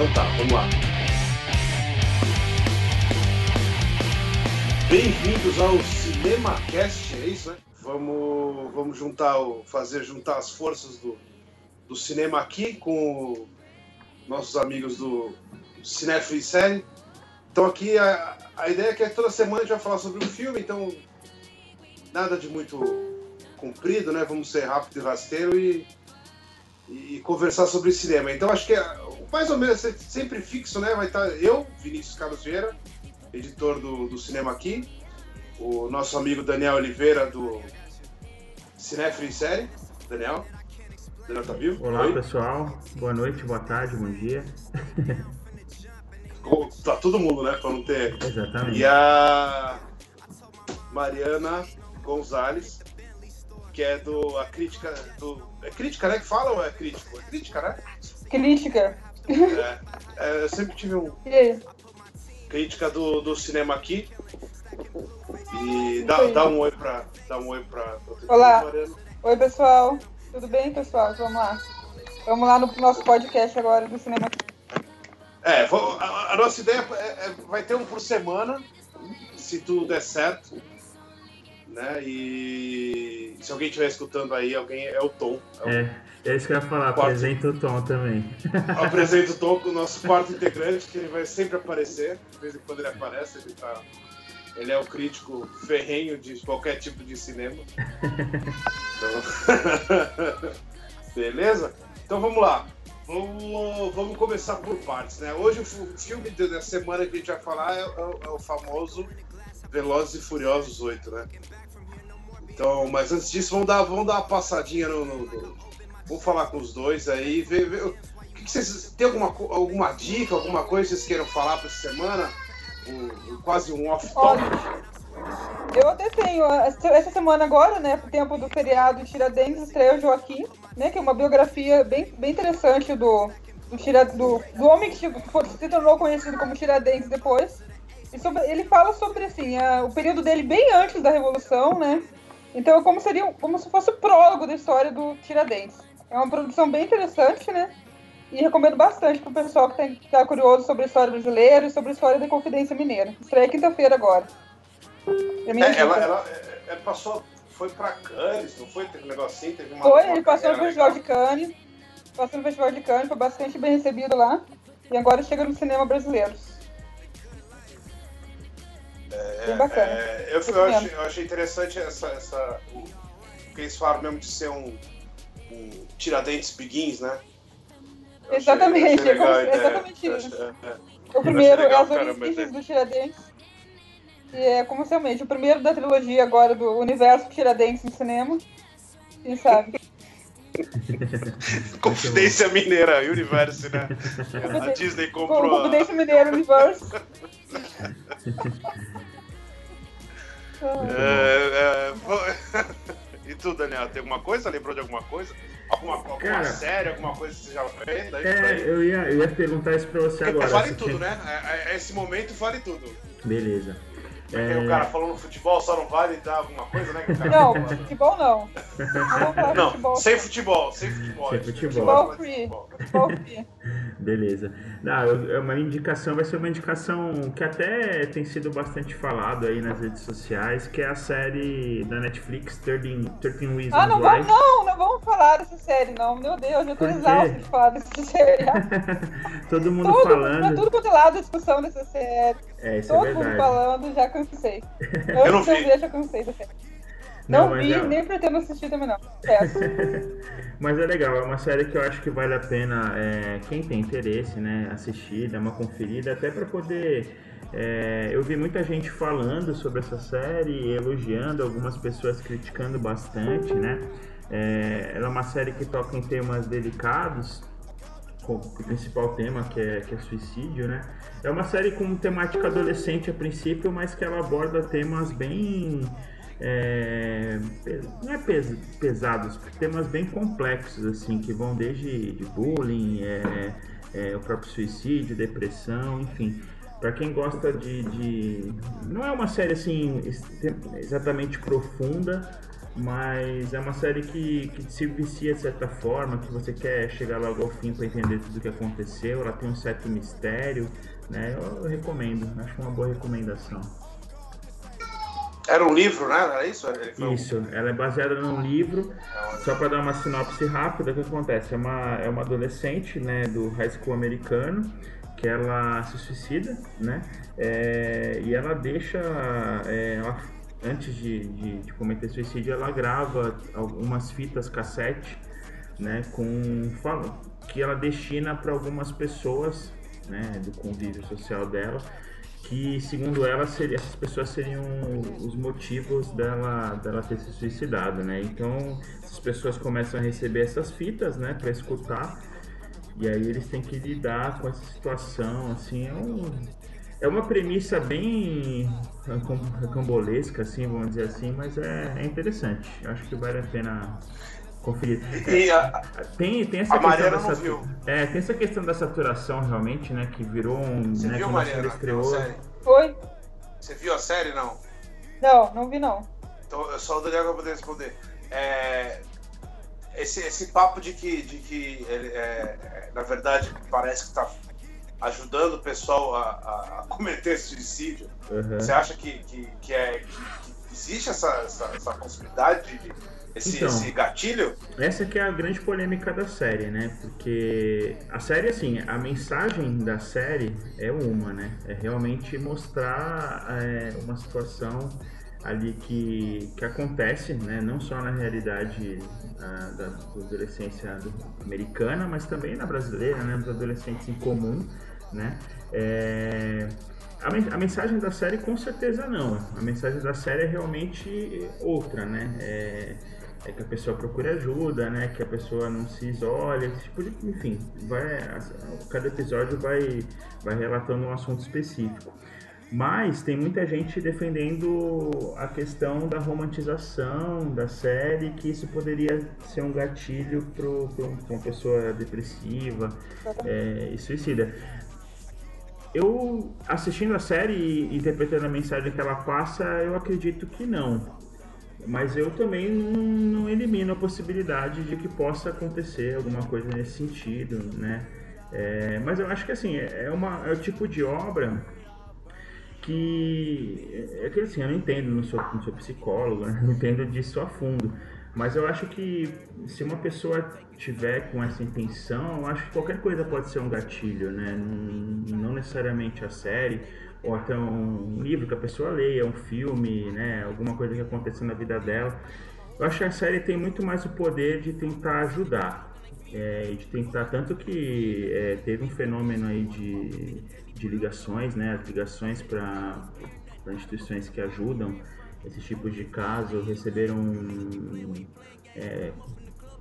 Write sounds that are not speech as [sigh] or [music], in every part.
Então tá, vamos lá. Bem-vindos ao CinemaCast, é isso, né? Vamos, vamos juntar, o, fazer juntar as forças do, do cinema aqui com nossos amigos do Cinefree Série. Então aqui a, a ideia é que toda semana a gente vai falar sobre um filme, então nada de muito comprido, né? Vamos ser rápido e rasteiro e, e conversar sobre cinema. Então acho que mais ou menos sempre fixo, né? Vai estar eu, Vinícius Carlos Vieira, editor do, do cinema aqui, o nosso amigo Daniel Oliveira do Cinefre Série. Daniel? Daniel tá vivo? Olá Oi? pessoal, boa noite, boa tarde, bom dia. Tá todo mundo, né? Pra não ter. Exatamente. E a Mariana Gonzalez, que é do. A crítica. Do, é crítica, né? Que fala ou é crítico? É crítica, né? Crítica. É, é, eu sempre tive um. Crítica do, do cinema aqui. E dá, dá um oi pra. Dá um oi pra. pra Olá. Oi, pessoal. Tudo bem, pessoal? Vamos lá. Vamos lá no nosso podcast agora do cinema aqui. É, a, a nossa ideia é, é, vai ter um por semana, se tudo der certo. Né? E se alguém estiver escutando aí, alguém é o Tom. É, o, é, é isso que eu ia falar, quarto, apresenta o Tom também. [laughs] Apresenta o Tom, o nosso quarto integrante, que ele vai sempre aparecer. De vez em quando ele aparece, ele tá. Ele é o crítico ferrenho de qualquer tipo de cinema. Então... [laughs] Beleza? Então vamos lá. Vamos, vamos começar por partes, né? Hoje o filme da semana que a gente vai falar é, é, é o famoso Velozes e Furiosos 8, né? Então, mas antes disso, vamos dar, vamos dar uma passadinha no, no, no falar com os dois aí, ver, ver o que, que, vocês tem alguma, alguma dica, alguma coisa que vocês queiram falar para essa semana? Um, um, quase um off-topic. Eu até tenho, essa semana agora, né, por tempo do feriado Tiradentes, estreia o Joaquim, né, que é uma biografia bem, bem interessante do, do, tira, do, do homem que se tornou conhecido como Tiradentes depois. Sobre, ele fala sobre, assim, a, o período dele bem antes da Revolução, né, então é como, seria, como se fosse o prólogo da história do Tiradentes. É uma produção bem interessante, né, e recomendo bastante para o pessoal que está curioso sobre a história brasileira e sobre a história da Confidência Mineira. Estreia quinta-feira agora. É, é ela, ela, é, é, passou, foi para Cannes, não foi? Teve um negocinho, teve uma. Foi, ele passou no Festival de Cannes. Passou no Festival de Cannes, foi bastante bem recebido lá. E agora chega no cinema brasileiro. É, bem bacana. É, eu, eu, achei, eu, achei, interessante essa, essa, o que eles falaram mesmo de ser um, um Tiradentes Begins, né? exatamente, achei, achei é exatamente isso. É, é. O primeiro é as origens do Tiradentes que é, como realmente, o primeiro da trilogia agora do universo Tiradentes no cinema. Quem sabe? [laughs] Confidência Mineira Universe, né? A Disney comprou. Confidência Mineira Universe. [laughs] é, é, [laughs] e tu, Daniel, tem alguma coisa? Lembrou de alguma coisa? Alguma, alguma Cara, série, alguma coisa que você já fez? É, eu ia, eu ia perguntar isso pra você agora. Vale tudo, né? É, é, esse momento vale tudo. Beleza. É... O cara falou no futebol só não vale dar alguma coisa, né? Não, futebol não. [laughs] Não, não futebol. sem futebol, sem futebol. Sem futebol. Futebol free. Futebol free. Beleza. Não, é uma indicação, vai ser uma indicação que até tem sido bastante falado aí nas redes sociais, que é a série da Netflix 13, 13 Reasons Ah, não vamos, não, não vamos falar dessa série, não. Meu Deus, eu tô exausto de falar dessa [laughs] série. [laughs] Todo mundo tudo, falando. Pra tudo quanto é lado a discussão dessa série. É, isso Todo é verdade. mundo falando, já cansei. [laughs] Eu, eu não vi. Eu já cansei da série. Não, não vi, é... nem pretendo assistir também não. [laughs] mas é legal, é uma série que eu acho que vale a pena é, quem tem interesse, né, assistir, dar uma conferida, até para poder. É, eu vi muita gente falando sobre essa série, elogiando, algumas pessoas criticando bastante, né? É, ela é uma série que toca em temas delicados, com o principal tema que é, que é suicídio, né? É uma série com temática adolescente a princípio, mas que ela aborda temas bem é, não é pes, pesados, temas bem complexos, assim, que vão desde de bullying, é, é, o próprio suicídio, depressão, enfim. Para quem gosta de, de, Não é uma série assim exatamente profunda, mas é uma série que, que se vicia de certa forma, que você quer chegar logo ao fim para entender tudo o que aconteceu, ela tem um certo mistério, né? Eu, eu recomendo, acho uma boa recomendação. Era um livro, né? Era isso? Isso, um... ela é baseada num livro. Só para dar uma sinopse rápida, o que acontece? É uma, é uma adolescente né, do high school americano que ela se suicida, né? É, e ela deixa. É, ela, antes de, de, de, cometer suicídio, ela grava algumas fitas cassete, né? Com. que ela destina para algumas pessoas, né? Do convívio social dela que segundo ela seria, essas pessoas seriam os motivos dela, dela ter se suicidado, né? Então as pessoas começam a receber essas fitas, né, para escutar e aí eles têm que lidar com essa situação, assim, é, um, é uma premissa bem cambolesca, assim, vamos dizer assim, mas é, é interessante. Acho que vale a pena conferir. E a, tem, tem essa a questão dessa, viu. É, tem essa questão da saturação realmente, né? Que virou um. Você né, viu, Mariana? Estreou... Foi. Você viu a série, não? Não, não vi não. Então, só o Daniel vai poder responder. É, esse, esse papo de que, de que ele, é, é na verdade, parece que está ajudando o pessoal a, a, a [laughs] cometer suicídio, uhum. você acha que, que, que, é, que existe essa, essa, essa possibilidade de, esse, então, esse gatilho? Essa que é a grande polêmica da série, né? Porque a série, assim, a mensagem da série é uma, né? É realmente mostrar é, uma situação ali que, que acontece, né? Não só na realidade a, da, da adolescência americana, mas também na brasileira, né? Dos adolescentes em comum, né? É, a, a, mensagem da série com certeza não. A mensagem da série é realmente outra, né? É, é que a pessoa procure ajuda, né? Que a pessoa não se isole, tipo de, enfim, vai, cada episódio vai, vai relatando um assunto específico. Mas tem muita gente defendendo a questão da romantização da série, que isso poderia ser um gatilho para uma pessoa depressiva é, e suicida. Eu, assistindo a série e interpretando a mensagem que ela passa, eu acredito que não. Mas eu também não, não elimino a possibilidade de que possa acontecer alguma coisa nesse sentido, né? É, mas eu acho que assim, é, uma, é o tipo de obra que é que assim, eu não entendo, não sou, não sou psicólogo, né? [laughs] não entendo disso a fundo. Mas eu acho que se uma pessoa tiver com essa intenção, eu acho que qualquer coisa pode ser um gatilho, né? Não, não necessariamente a série, ou até um livro que a pessoa leia, um filme, né? Alguma coisa que aconteceu na vida dela. Eu acho que a série tem muito mais o poder de tentar ajudar. É, de tentar, tanto que é, teve um fenômeno aí de de ligações, né, as ligações para instituições que ajudam esses tipos de casos receberam é,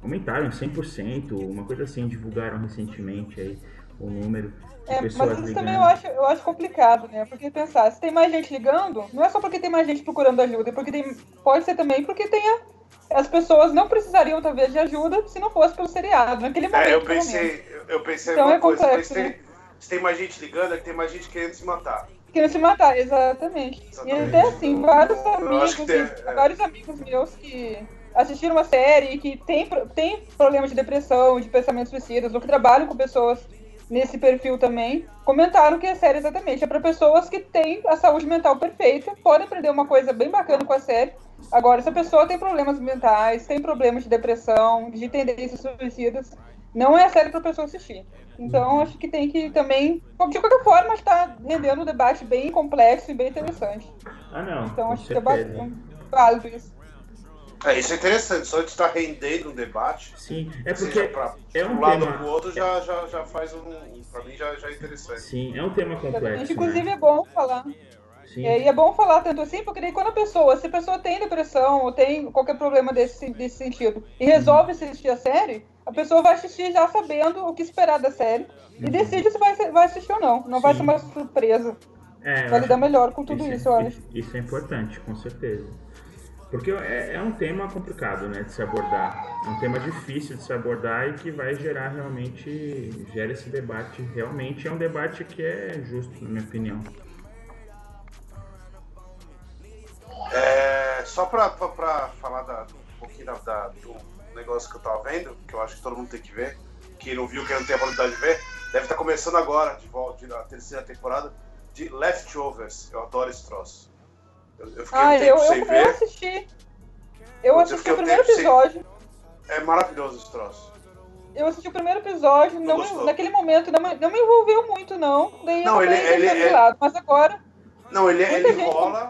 aumentaram em 100%, uma coisa assim, divulgaram recentemente aí o número é, mas isso ligando. também eu acho, eu acho complicado, né? Porque pensar, se tem mais gente ligando, não é só porque tem mais gente procurando ajuda, é porque tem, pode ser também porque tenha as pessoas não precisariam talvez de ajuda se não fosse pelo seriado, naquele momento. É, eu pensei, eu pensei então é complexo, coisa, né? se tem mais gente ligando, é que tem mais gente querendo se matar. Querendo se matar, exatamente. exatamente. E até assim, vários amigos, tem, é. vários amigos meus que assistiram uma série que tem, tem problemas de depressão, de pensamentos suicidas, ou que trabalham com pessoas nesse perfil também, comentaram que a série exatamente é para pessoas que têm a saúde mental perfeita, podem aprender uma coisa bem bacana com a série. Agora, se a pessoa tem problemas mentais, tem problemas de depressão, de tendências suicidas, não é a série para pessoa assistir. Então, acho que tem que também. De qualquer forma, está rendendo um debate bem complexo e bem interessante. Ah, não. Então, acho certeza. que é válido isso. É, isso é interessante, só de estar rendendo um debate. Sim, é porque pra, é um um lado tema... ou pro outro já, já, já faz um. Pra mim já, já é interessante. Sim, é um tema complexo. Inclusive né? é bom falar. Sim. É, e é bom falar tanto assim, porque daí quando a pessoa, se a pessoa tem depressão ou tem qualquer problema desse, desse sentido e resolve assistir a série, a pessoa vai assistir já sabendo o que esperar da série uhum. e decide se vai, vai assistir ou não. Não Sim. vai ser uma surpresa. É, vai lidar melhor com tudo isso, isso eu acho. Isso é importante, com certeza. Porque é, é, um tema complicado né, de se abordar. Um tema difícil de se abordar e que vai gerar realmente, gera esse debate. Realmente é um debate que é justo, na minha opinião. É, só para falar da, pouquinho da, da, do negócio que eu tava vendo, que eu acho que todo mundo tem que ver. Quem não viu, quem não tem a oportunidade de ver, deve estar tá começando agora, de volta, a terceira temporada de Leftovers. Eu adoro esse troço. Eu, eu fiquei ah, um tempo eu, sem eu, ver. Eu assisti. Eu assisti o primeiro episódio. Sem... É maravilhoso esse troço. Eu assisti o primeiro episódio, não, não naquele momento não, não me envolveu muito, não. Daí não, ele, ele, ele, lado, mas agora. Não, ele, ele enrola.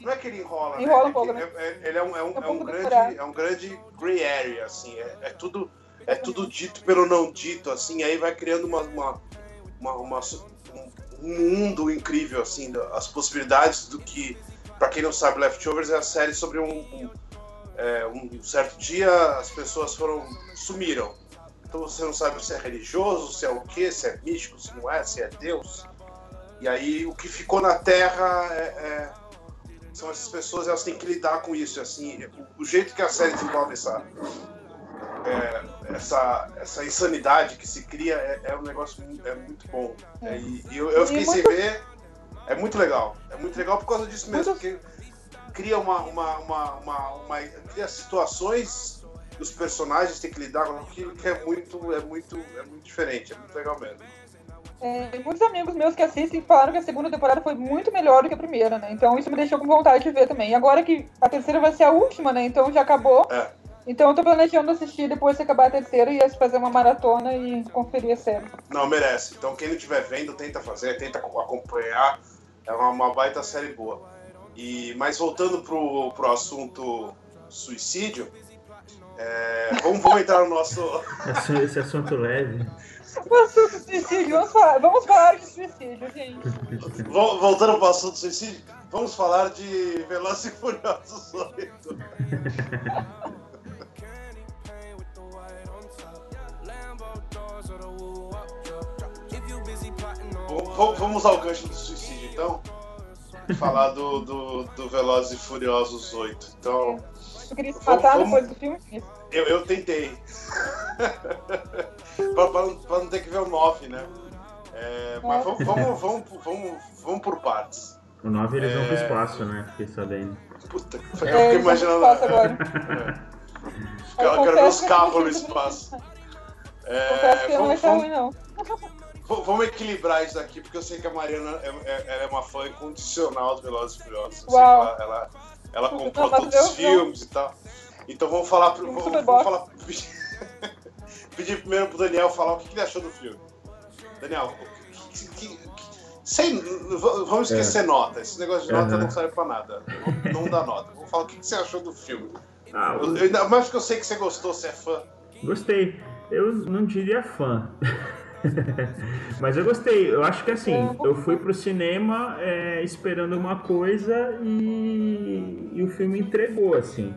Não é que ele enrola, enrola né? um pouco, né? É, é, ele é um, é um, é um, grande, é um grande gray area, assim. É, é, tudo, é tudo dito pelo não dito, assim. Aí vai criando uma, uma, uma, uma um mundo incrível, assim, as possibilidades do que, para quem não sabe, Leftovers é a série sobre um, um, é, um certo dia as pessoas foram sumiram. Então você não sabe se é religioso, se é o que, se é místico, se não é, se é Deus. E aí o que ficou na Terra é, é, são essas pessoas, elas têm que lidar com isso. Assim, o, o jeito que a série desenvolve essa, é, essa, essa insanidade que se cria é, é um negócio é muito bom. É, e, eu, eu, fiquei sem ver. É muito legal. É muito legal por causa disso mesmo, porque cria uma, uma, uma, uma, uma cria situações os personagens têm que lidar com aquilo que é muito, é muito, é muito diferente, é muito legal mesmo. É, muitos amigos meus que assistem falaram que a segunda temporada foi muito melhor do que a primeira, né? Então isso me deixou com vontade de ver também. E agora que a terceira vai ser a última, né? Então já acabou. É. Então eu tô planejando assistir depois que acabar a terceira e fazer uma maratona e conferir a série. Não, merece. Então quem não estiver vendo, tenta fazer, tenta acompanhar. É uma, uma baita série boa. E, mas voltando pro, pro assunto suicídio, é, vamos, vamos entrar no nosso. [laughs] Esse assunto leve. Assunto suicídio, vamos falar, vamos falar de suicídio, gente. Voltando para o assunto suicídio, vamos falar de Velozes e Furiosos 8. [laughs] Vamos ao gancho do suicídio, então. Falar do, do, do Velozes e Furiosos 8. Então. Tu queria se matar vamos... depois do filme? Eu, eu tentei. [laughs] pra, pra, não, pra, não ter que ver o 9, né? É, mas vamos, vamos, vamos, vamos, vamos por partes. O 9 eles é... vão pro espaço, né? Fiquei sabendo. Puta, eu fiquei é, imaginando. Agora. [laughs] É. Eu, quero ver os carros no espaço. É, que vamos, não ruim, não. Vamos equilibrar isso aqui, porque eu sei que a Mariana é, é, é uma fã incondicional do Velozes e Furiosos. Uau. Ela, ela, [laughs] comprou todos os filmes e tal. Então vamos falar. Pro, vamos, vamos falar [laughs] pedir primeiro pro Daniel falar o que, ele achou do filme. Daniel, que, que, sem, vamos esquecer é. nota. Esse negócio de nota uhum. não serve pra nada. Não, não dá nota. Vamos falar o que, você achou do filme. Ah, eu, eu, mas que eu sei que você gostou, você é fã. Gostei. Eu não diria fã. [laughs] Mas eu gostei. Eu acho que assim, eu fui pro cinema é, esperando uma coisa e, e, o filme entregou, assim.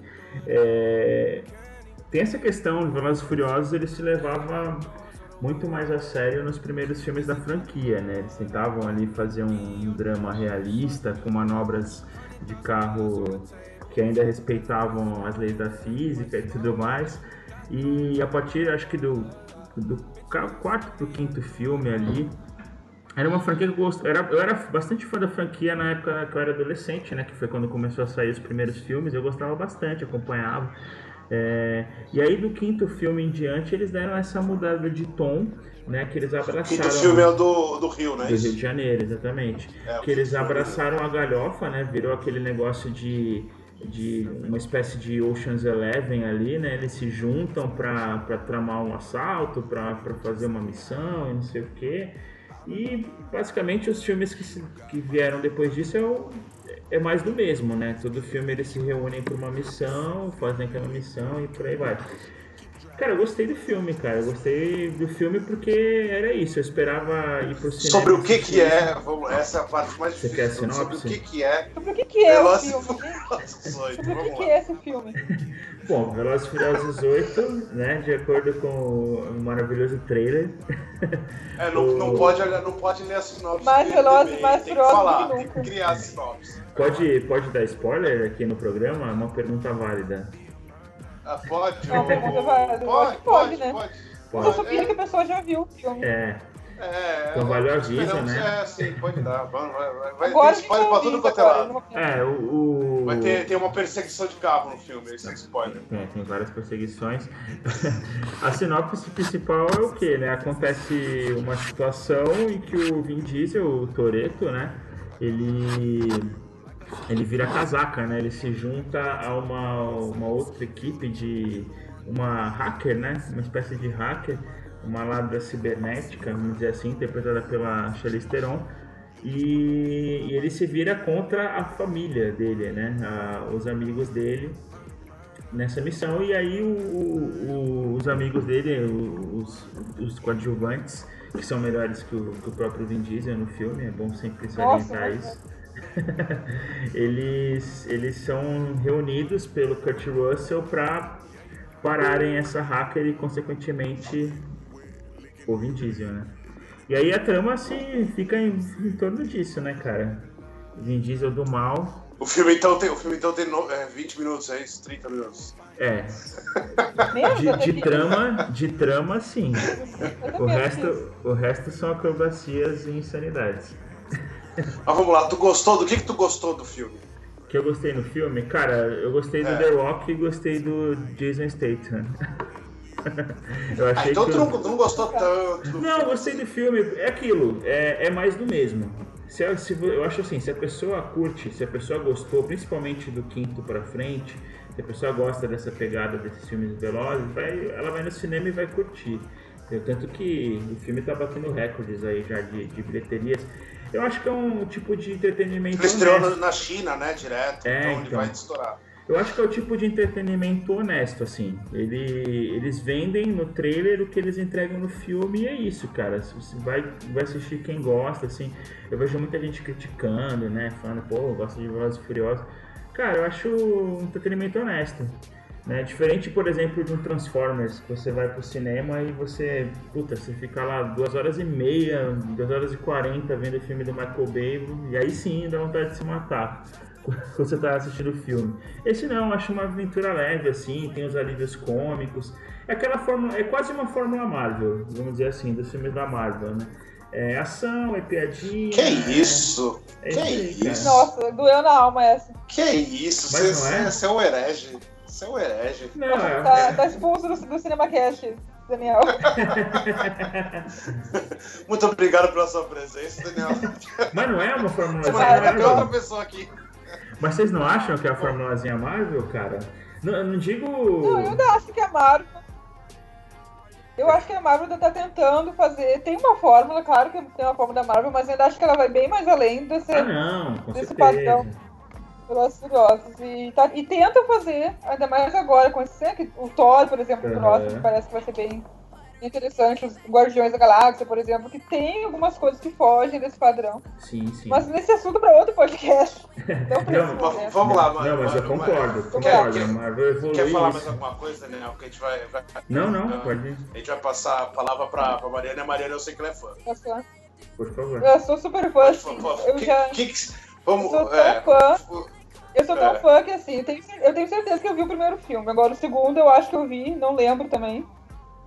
É, tem essa questão, de Velozes Furiosos, ele se levava muito mais a sério nos primeiros filmes da franquia, né? Eles tentavam ali fazer um, um drama realista, com manobras de carro que ainda respeitavam as leis da física e tudo mais. E a partir, acho que do, do quarto pro quinto filme ali. Era uma franquia que eu gosto. Era, eu era bastante fã da franquia na época que eu era adolescente, né? Que foi quando começou a sair os primeiros filmes. Eu gostava bastante, acompanhava. É, e aí do quinto filme em diante eles deram essa mudada de tom, né? Que eles abraçaram. O quinto filme é do, do Rio, né? Do Rio de Janeiro, exatamente. É, que eles abraçaram a galhofa, né? Virou aquele negócio de de uma espécie de Ocean's Eleven ali, né? Eles se juntam para tramar um assalto, para fazer uma missão e não sei o quê. E basicamente os filmes que, se, que vieram depois disso é, o, é mais do mesmo, né? Todo filme eles se reúnem para uma missão, fazem aquela missão e por aí vai. Cara, eu gostei do filme, cara. Eu gostei do filme porque era isso. Eu esperava ir pro cinema. Sobre o que que é, vamos, essa é a parte mais difícil. Você quer sinopse? Sobre o que que é. Sobre o que que é o filme? Sobre o que que é esse filme? [laughs] Bom, Velozes e Furiosos 8, né, de acordo com o maravilhoso trailer. É, não, [laughs] o... não, pode, não pode ler a sinopse. Mais Velozes e mais Furiosos falar, Tem que criar a sinopse. Pode, pode dar spoiler aqui no programa? É uma pergunta válida. Ah, pode, não, pode, pode, pode, pode, né? Pode. pode. Eu só queria que a pessoa já viu o filme. É. É, Então vale o aviso, esperamos- né? É, sim, pode dar. Vai, vai, vai, Agora ter spoiler pra tudo quanto é lado. É, o. o- Vai ter, ter uma perseguição de carro no filme, esse é spoiler. É, tem várias perseguições. [laughs] A sinopse principal é o que, né? Acontece uma situação em que o Vin Diesel, o Toretto, né? Ele ele vira casaca, né? Ele se junta a uma, uma outra equipe de uma hacker, né? Uma espécie de hacker, uma ladra cibernética, vamos dizer assim, interpretada pela Charlize Theron. E, e ele se vira contra a família dele, né? A- os amigos dele nessa missão e aí o- o- os amigos dele, os, os coadjuvantes, que são melhores que o, que o próprio Vin Diesel no filme, é bom sempre salientar nossa. isso. [laughs] eles, eles são reunidos pelo Kurt Russell para pararem essa hacker e consequentemente o Vin Diesel, né? E aí a trama se fica em, em torno disso, né, cara? Vin Diesel do mal, O filme então tem, o filme, então, tem no- é, 20 minutos, é isso? 30 minutos. é, De, de trama, de trama, sim. O resto, o resto são acrobacias e insanidades. Mas vamos lá, tu gostou? Do que, que tu gostou do filme? Que eu gostei no filme, cara, eu gostei do É. The Rock e gostei do Jason Statham. [laughs] eu Ah, achei então que. tu não, o- tu não gostou tanto Não, eu gostei do filme. É aquilo, é, é mais do mesmo. Se, a- se vo- eu acho assim, se a pessoa curte, se a pessoa gostou, principalmente do quinto pra frente, se a pessoa gosta dessa pegada desses filmes velozes, vai, ela vai no cinema e vai curtir. entendeu? Tanto que o filme tá batendo recordes aí já de, de bilheterias. Eu acho que é um tipo de entretenimento. Ele estreou honesto. na- na China, né, direto, É, então, ele então. vai estourar. Eu acho que é o tipo de entretenimento honesto, assim. Ele, eles vendem no trailer o que eles entregam no filme e é isso, cara. Você vai, vai assistir quem gosta, assim. Eu vejo muita gente criticando, né? Falando, pô, eu gosto de Velozes e Furiosos. Cara, eu acho um entretenimento honesto. Né? Diferente, por exemplo, de um Transformers, que você vai pro cinema e você, puta, você fica lá duas horas e meia, duas horas e quarenta vendo o filme do Michael Bay, e aí sim dá vontade de se matar [laughs] quando você tá assistindo o filme. Esse não, eu acho uma aventura leve, assim, tem os alívios cômicos. É aquela fórmula, é quase uma fórmula Marvel, vamos dizer assim, dos filmes da Marvel, né? É ação, é piadinha. Que é- isso? É que isso? Nossa, doeu na alma essa. Que isso? Mas Você, não é? você é um herege. Você é um herege. Não, é, Tá, tá expulso do, do CinemaCast, Daniel. [laughs] Muito obrigado pela sua presença, Daniel. mas não é uma vai vai, ter outra Marvel. pessoa aqui. Mas vocês não acham que é a formulazinha Marvel, cara? Não, eu não digo. Não, eu ainda acho que a Marvel. Eu acho que a Marvel ainda tá tentando fazer. Tem uma fórmula, claro que tem uma fórmula da Marvel, mas eu ainda acho que ela vai bem mais além desse Ah, não, com Desse certeza. padrão. Velozes e Furiosos. E, tá- e tenta fazer, ainda mais agora, com esse, que o Thor, por exemplo, próximo, que parece que vai ser bem interessante. Os Guardiões da Galáxia, por exemplo, que tem algumas coisas que fogem desse padrão. Sim, sim. Mas nesse assunto para outro podcast. [laughs] Não esse Não. Mas vamos lá, mano. Não, mas eu concordo, concordo. Quer, a Marvel quer falar mais alguma coisa, Daniel? Porque a gente vai. vai- Não, não, Ah. pode a gente vai passar a palavra pra, pra Mariana e a Mariana eu sei que ela é fã. Nossa, por favor. Eu sou super fã, assim. Eu que- já. que que- Eu vamos. sou tão é, fã. O- Eu sou tão É. fã que assim, eu tenho, cer- eu tenho certeza que eu vi o primeiro filme. Agora o segundo eu acho que eu vi, não lembro também.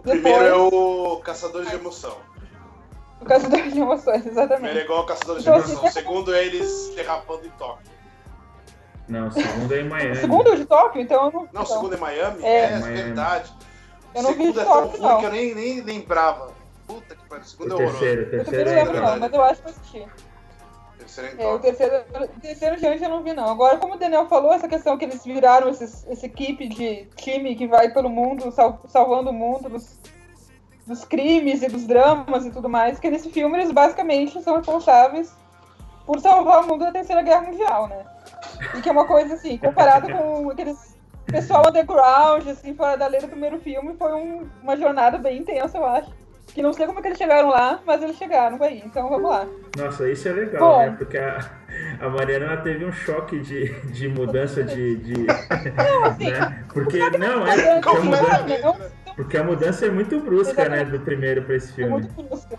primeiro é Depois, o Caçadores de Emoção. o Caçador de Emoções, Primeiro é exatamente. igual o Caçadores de Então, Emoção. assim, O segundo é eles derrapando em Tóquio. Não, o segundo é em O Miami. segundo é o de Tóquio, então eu não. Não, o então, segundo é Miami? É. É, Miami. verdade. Eu não o vi segundo de é tão Tóquio, ruim não. que eu nem, nem lembrava. Puta que pariu. O segundo O é horroroso. terceiro, o Eu também terceiro não é lembro, legal. não, mas eu acho que eu assisti. Terceiro é É, o terceiro, terceiro diante eu não vi, não. Agora, como o Daniel falou, essa questão que eles viraram esses, essa equipe de time que vai pelo mundo, sal- salvando o mundo dos, dos crimes e dos dramas e tudo mais, que nesse filme eles basicamente são responsáveis por salvar o mundo da Terceira Guerra Mundial, né? E que é uma coisa assim, comparado com aqueles pessoal underground, assim, fora da lei do primeiro filme, foi um- uma jornada bem intensa, eu acho. Que não sei como é que eles chegaram lá, mas eles chegaram aí. Então vamos lá. Nossa, isso é legal, Bom. né? Porque a, a Mariana teve um choque de, de mudança de. de assim, né? Porque não, é, porque, a é? mudança, Completamente. porque a mudança é muito brusca, né? Do primeiro pra esse É filme. muito brusca.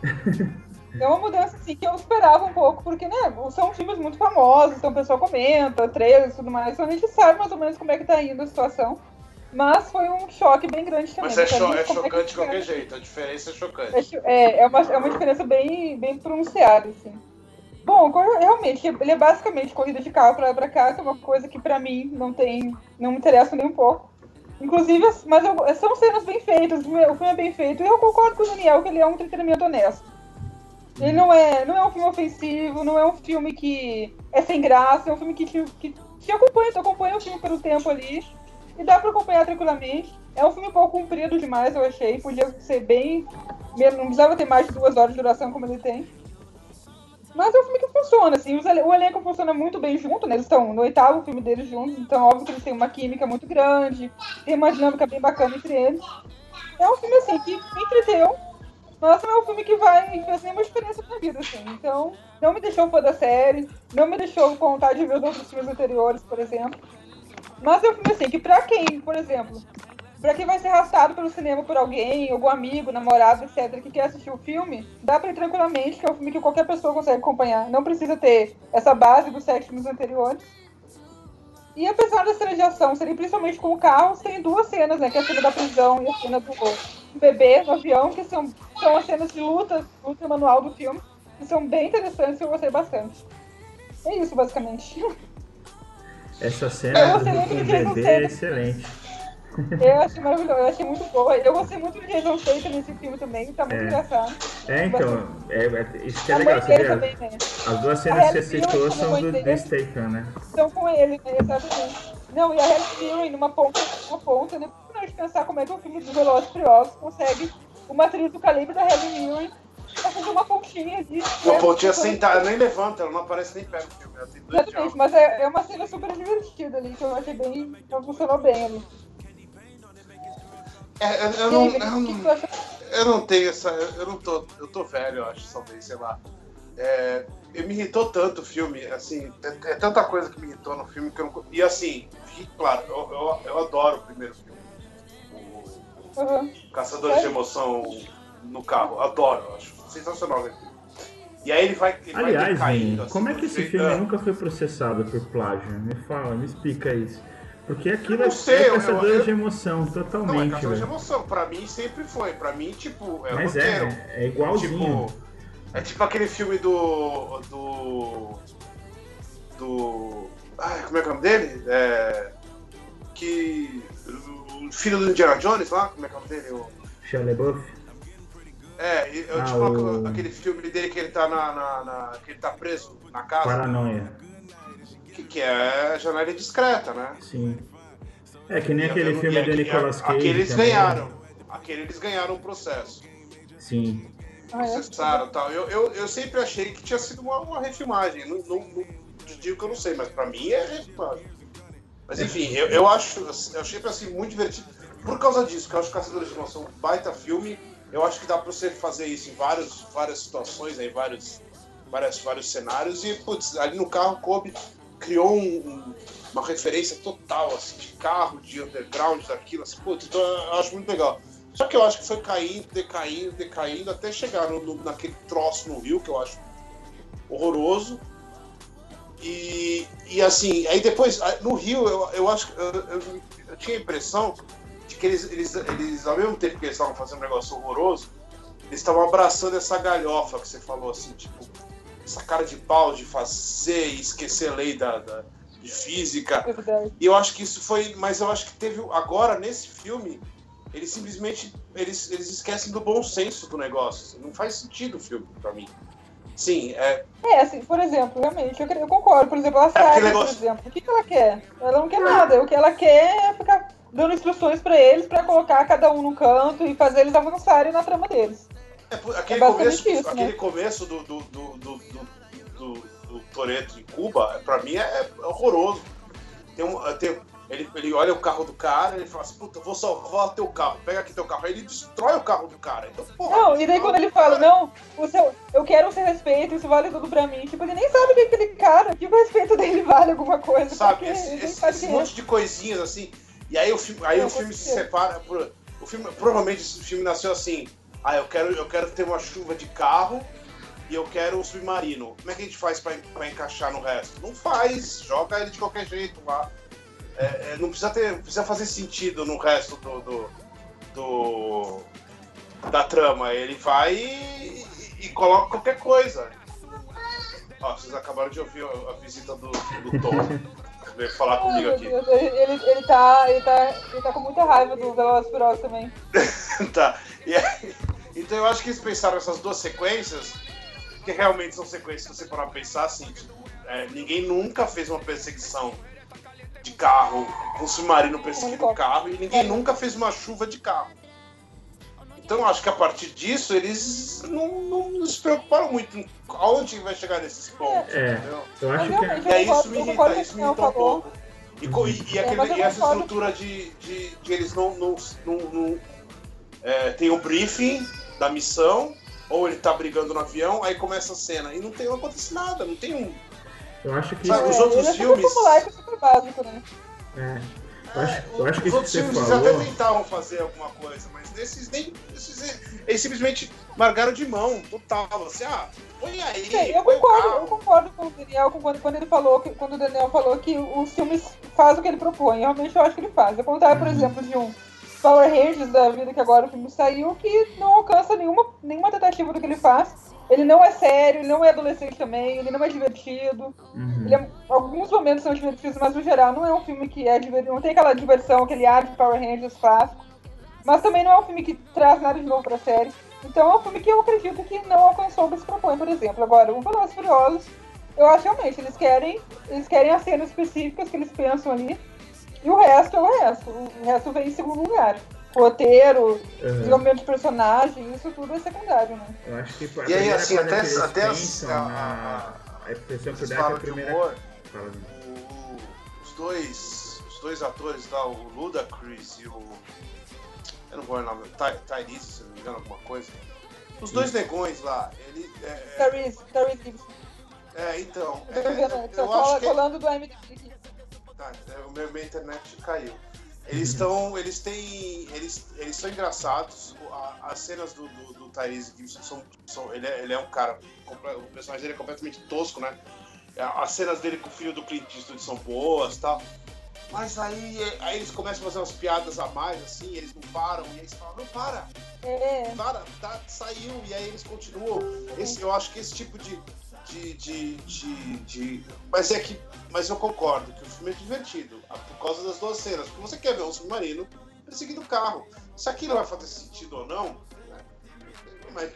É uma mudança assim que eu esperava um pouco, porque né, são filmes muito famosos, então o pessoal comenta, trailers e tudo mais, então a gente sabe mais ou menos como é que tá indo a situação. Mas foi um choque bem grande também. Mas é, cho é chocante de qualquer jeito, a diferença é chocante. É, é, é uma, é uma diferença bem, bem pronunciada, assim. Bom, realmente, ele é basicamente corrida de carro pra lá pra cá, que é uma coisa que pra mim não tem. não me interessa nem um pouco. Inclusive, mas eu- são cenas bem feitas, o filme o filme é bem feito, e eu concordo com o Daniel que ele é um entretenimento honesto. Ele não é, não é um filme ofensivo, não é um filme que é sem graça, é um filme que te, que te acompanha, tu acompanha o filme pelo tempo ali, e dá pra acompanhar tranquilamente. É um filme um pouco comprido demais, eu achei, podia ser bem. Não precisava ter mais de duas horas de duração como ele tem. Mas é um filme que funciona, assim, o elenco funciona muito bem junto, né? Eles estão no oitavo filme deles juntos, então óbvio que eles têm uma química muito grande, tem uma dinâmica bem bacana entre eles. É um filme, assim, que entreteu, mas não é um filme que vai fazer nenhuma diferença na vida, assim. Então, não me deixou fã da série, não me deixou com vontade de ver os outros filmes anteriores, por exemplo. Mas é um filme, assim, que pra quem, por exemplo, pra quem vai ser arrastado pelo cinema por alguém, algum amigo, namorado, etc., que quer assistir o filme, dá pra ir tranquilamente, que é um filme que qualquer pessoa consegue acompanhar. Não precisa ter essa base dos sete filmes anteriores. E apesar das cenas de ação serem principalmente com carros, tem duas cenas, né? Que é a cena da prisão e a cena do bebê no avião, que são, são as cenas de luta, luta manual do filme, que são bem interessantes e eu gostei bastante. É isso, basicamente. [laughs] Essa cena do bebê é excelente. Eu achei maravilhoso, eu achei muito boa. Eu gostei muito do Jason Statham nesse filme também, tá muito É. engraçado. É, então, é, é- isso que é a legal, você vê. também, né? As duas cenas que você citou são do, do Statham, né? Estão com ele, né? Exatamente. Não, e a Helen Mirren numa ponta, uma ponta, né? Não de pensar como é que o filme dos Velozes Furiosos consegue uma atriz do calibre da Helen Mirren pra fazer uma pontinha ali. Uma pontinha sentada, ela nem levanta, ela não aparece nem perto do filme, ela tem dois Exatamente, mas é, é uma cena super divertida ali, que eu achei bem. Então funcionou bem ali. É, eu, eu não, eu, não, eu não tenho essa. Eu não tô. Eu tô velho, eu acho, talvez, sei lá. É, eu me irritou tanto o filme, assim, é, é tanta coisa que me irritou no filme que eu não. E assim, claro, eu, eu, eu adoro o primeiro filme. O Uhum. Caçadores de Emoção no carro, adoro, eu acho sensacional aquele filme. E aí ele vai. Ele vai Aliás, decaindo, Vini, assim, como é que esse filme Ah. nunca foi processado por plágio? Me fala, me explica isso. Porque aquilo Eu é, sei, é eu- caçador eu- de emoção, Não, é totalmente, Caçadores de. Emoção, pra mim sempre foi. Pra mim, tipo, é Mas roteiro. é, é igualzinho. Tipo, é tipo aquele filme do. do. do. Ai, como é que é o nome dele? É, que. O filho do Indiana Jones lá, como é que é o nome dele? O- Shia LaBeouf? É, e- é Ah, tipo o- aquele filme dele que ele tá na, na- na- que ele tá preso na casa, Paranoia. que, que é Janela Discreta, né? Sim. É que nem E- aquele filme e- do e- Nicolas Cage. Aquele eles também. ganharam. Aquele eles ganharam o processo. Sim. Ah, é? processaram e tal. Eu, eu, eu sempre achei que tinha sido uma, uma refilmagem. Não, não, não digo que eu não sei, mas pra mim é refilmagem. Mas enfim, eu, eu acho, eu achei assim, muito divertido. Por causa disso, que eu acho que Caçadores de Emoção é um baita filme. Eu acho que dá pra você fazer isso em vários, várias situações, em vários, várias, vários cenários. E, putz, ali no carro, Kobe criou um- um- uma referência total, assim, de carro, de underground, daquilo, assim, putz, então eu acho muito legal. Só que eu acho que foi caindo, decaindo, decaindo, até chegar no, no- naquele troço no Rio, que eu acho horroroso. E, e assim, aí depois, no Rio, eu, eu acho que eu, eu- eu tinha a impressão que eles, eles, eles, ao mesmo tempo que eles estavam fazendo um negócio horroroso, eles estavam abraçando essa galhofa que você falou, assim, tipo, essa cara de pau de fazer e esquecer a lei da, da- de física. É verdade. E eu acho que isso foi. Mas eu acho que teve. Agora, nesse filme, eles simplesmente. Eles, eles esquecem do bom senso do negócio. Não faz sentido o filme pra mim. Sim, é. É, assim, por exemplo, realmente, eu, eu concordo. Por exemplo, a aquele Sarah, por negócio- exemplo, o que, que ela quer? Ela não quer nada. O que ela quer é ficar dando instruções pra eles pra colocar cada um no canto e fazer eles avançarem na trama deles. é aquele É começo, isso, aquele né? começo do, do, do, do, do, do, do Toreto em Cuba, pra mim é, é horroroso. Tem um, tem, ele, ele olha o carro do cara ele fala assim, puta, vou salvar teu carro, pega aqui teu carro. Aí ele destrói o carro do cara. Então, porra, Não, e daí quando ele fala, não, o seu, eu quero o seu respeito, isso vale tudo pra mim. Tipo, ele nem sabe quem é aquele cara, que o respeito dele [laughs] vale alguma coisa. sabe, esse, esse- esse é. monte de coisinhas assim. E aí o filme, aí o filme se separa. O filme, provavelmente esse filme nasceu assim. Ah, eu quero, eu quero ter uma chuva de carro e eu quero um submarino. Como é que a gente faz pra, pra encaixar no resto? Não faz, joga ele de qualquer jeito lá. é, é, não precisa ter, precisa fazer sentido no resto do, do, do da trama. Ele vai e, e, coloca qualquer coisa. Ó, vocês acabaram de ouvir a, a visita do, do Tom. [laughs] Veio falar comigo aqui. Deus, ele, ele, tá, ele, tá, ele tá com muita raiva do Furiosos também. [laughs] tá. Aí, então eu acho que eles pensaram nessas duas sequências, que realmente são sequências que você para pensar assim, tipo, é, ninguém nunca fez uma perseguição de carro, um submarino perseguindo um carro, e ninguém nunca fez uma chuva de carro. Então acho que a partir disso eles não, não se preocuparam muito aonde vai chegar nesses pontos. É, eu acho que é. E aí isso me irrita, isso me irrita um pouco. E, e, e, aquele, e essa estrutura de, de, de, eles não, não, não, não é, tem o um briefing da missão, ou ele tá brigando no avião, aí começa a cena. E não, tem, não acontece nada, não tem um. Eu acho que. Sabe, os outros é filmes. Popular, é básico, né? É. Eu acho, eu acho que os outros filmes falou... até tentavam fazer alguma coisa, mas nesses nem. Esses, eles simplesmente marcaram de mão, total. Assim, ah, põe aí. Sim, eu, concordo, eu concordo com o Daniel quando, quando ele falou que quando o Daniel falou que os filmes fazem o que ele propõe. Realmente eu acho que ele faz. Ao contrário, por uhum. exemplo, de um Power Rangers da vida que agora o filme saiu, que não alcança nenhuma, nenhuma tentativa do que ele faz. Ele não é sério, ele não é adolescente também, ele não é divertido. Uhum. É, alguns momentos são divertidos, mas no geral não é um filme que é divertido, não tem aquela diversão, aquele ar de Power Rangers clássico. Mas também não é um filme que traz nada de novo pra série. Então é um filme que eu acredito que não alcançou o que se propõe, por exemplo. Agora, o Velozes Furiosos, eu acho realmente, eles querem, eles querem as cenas específicas que eles pensam ali e o resto é o resto. O resto vem em segundo lugar. roteiro, uhum. desenvolvimento de personagem, isso tudo é secundário, né? Eu acho que e aí, assim, até, até pensam, a, a, a expressão que dá é a primeira... Humor, o, os dois os dois atores lá, o Ludacris e o eu não vou lembrar o nome, Tyrese, se não me engano, alguma coisa. Os dois Sim. negões lá, ele. É, é Tyrese, Tyrese Gibson. É, então. Eu é, eu acho que... falando do MDB. Tá, é, o meu, minha internet caiu. Eles estão. Uhum. Eles têm. Eles, eles são engraçados. as cenas do, do, do Tyrese Gibson são. são ele, é, ele é um cara. O personagem dele é completamente tosco, né? As cenas dele com o filho do Clint Eastwood são boas tal. Mas aí, aí eles começam a fazer umas piadas a mais, assim, eles não param, e aí eles falam, não para! É. Para, tá, saiu, e aí eles continuam. Esse, eu acho que esse tipo de, de, de, de, de, Mas é que. Mas eu concordo que o filme é divertido por causa das duas cenas. Porque você quer ver um submarino perseguindo o carro. Se aquilo vai fazer sentido ou não. Né? Mas,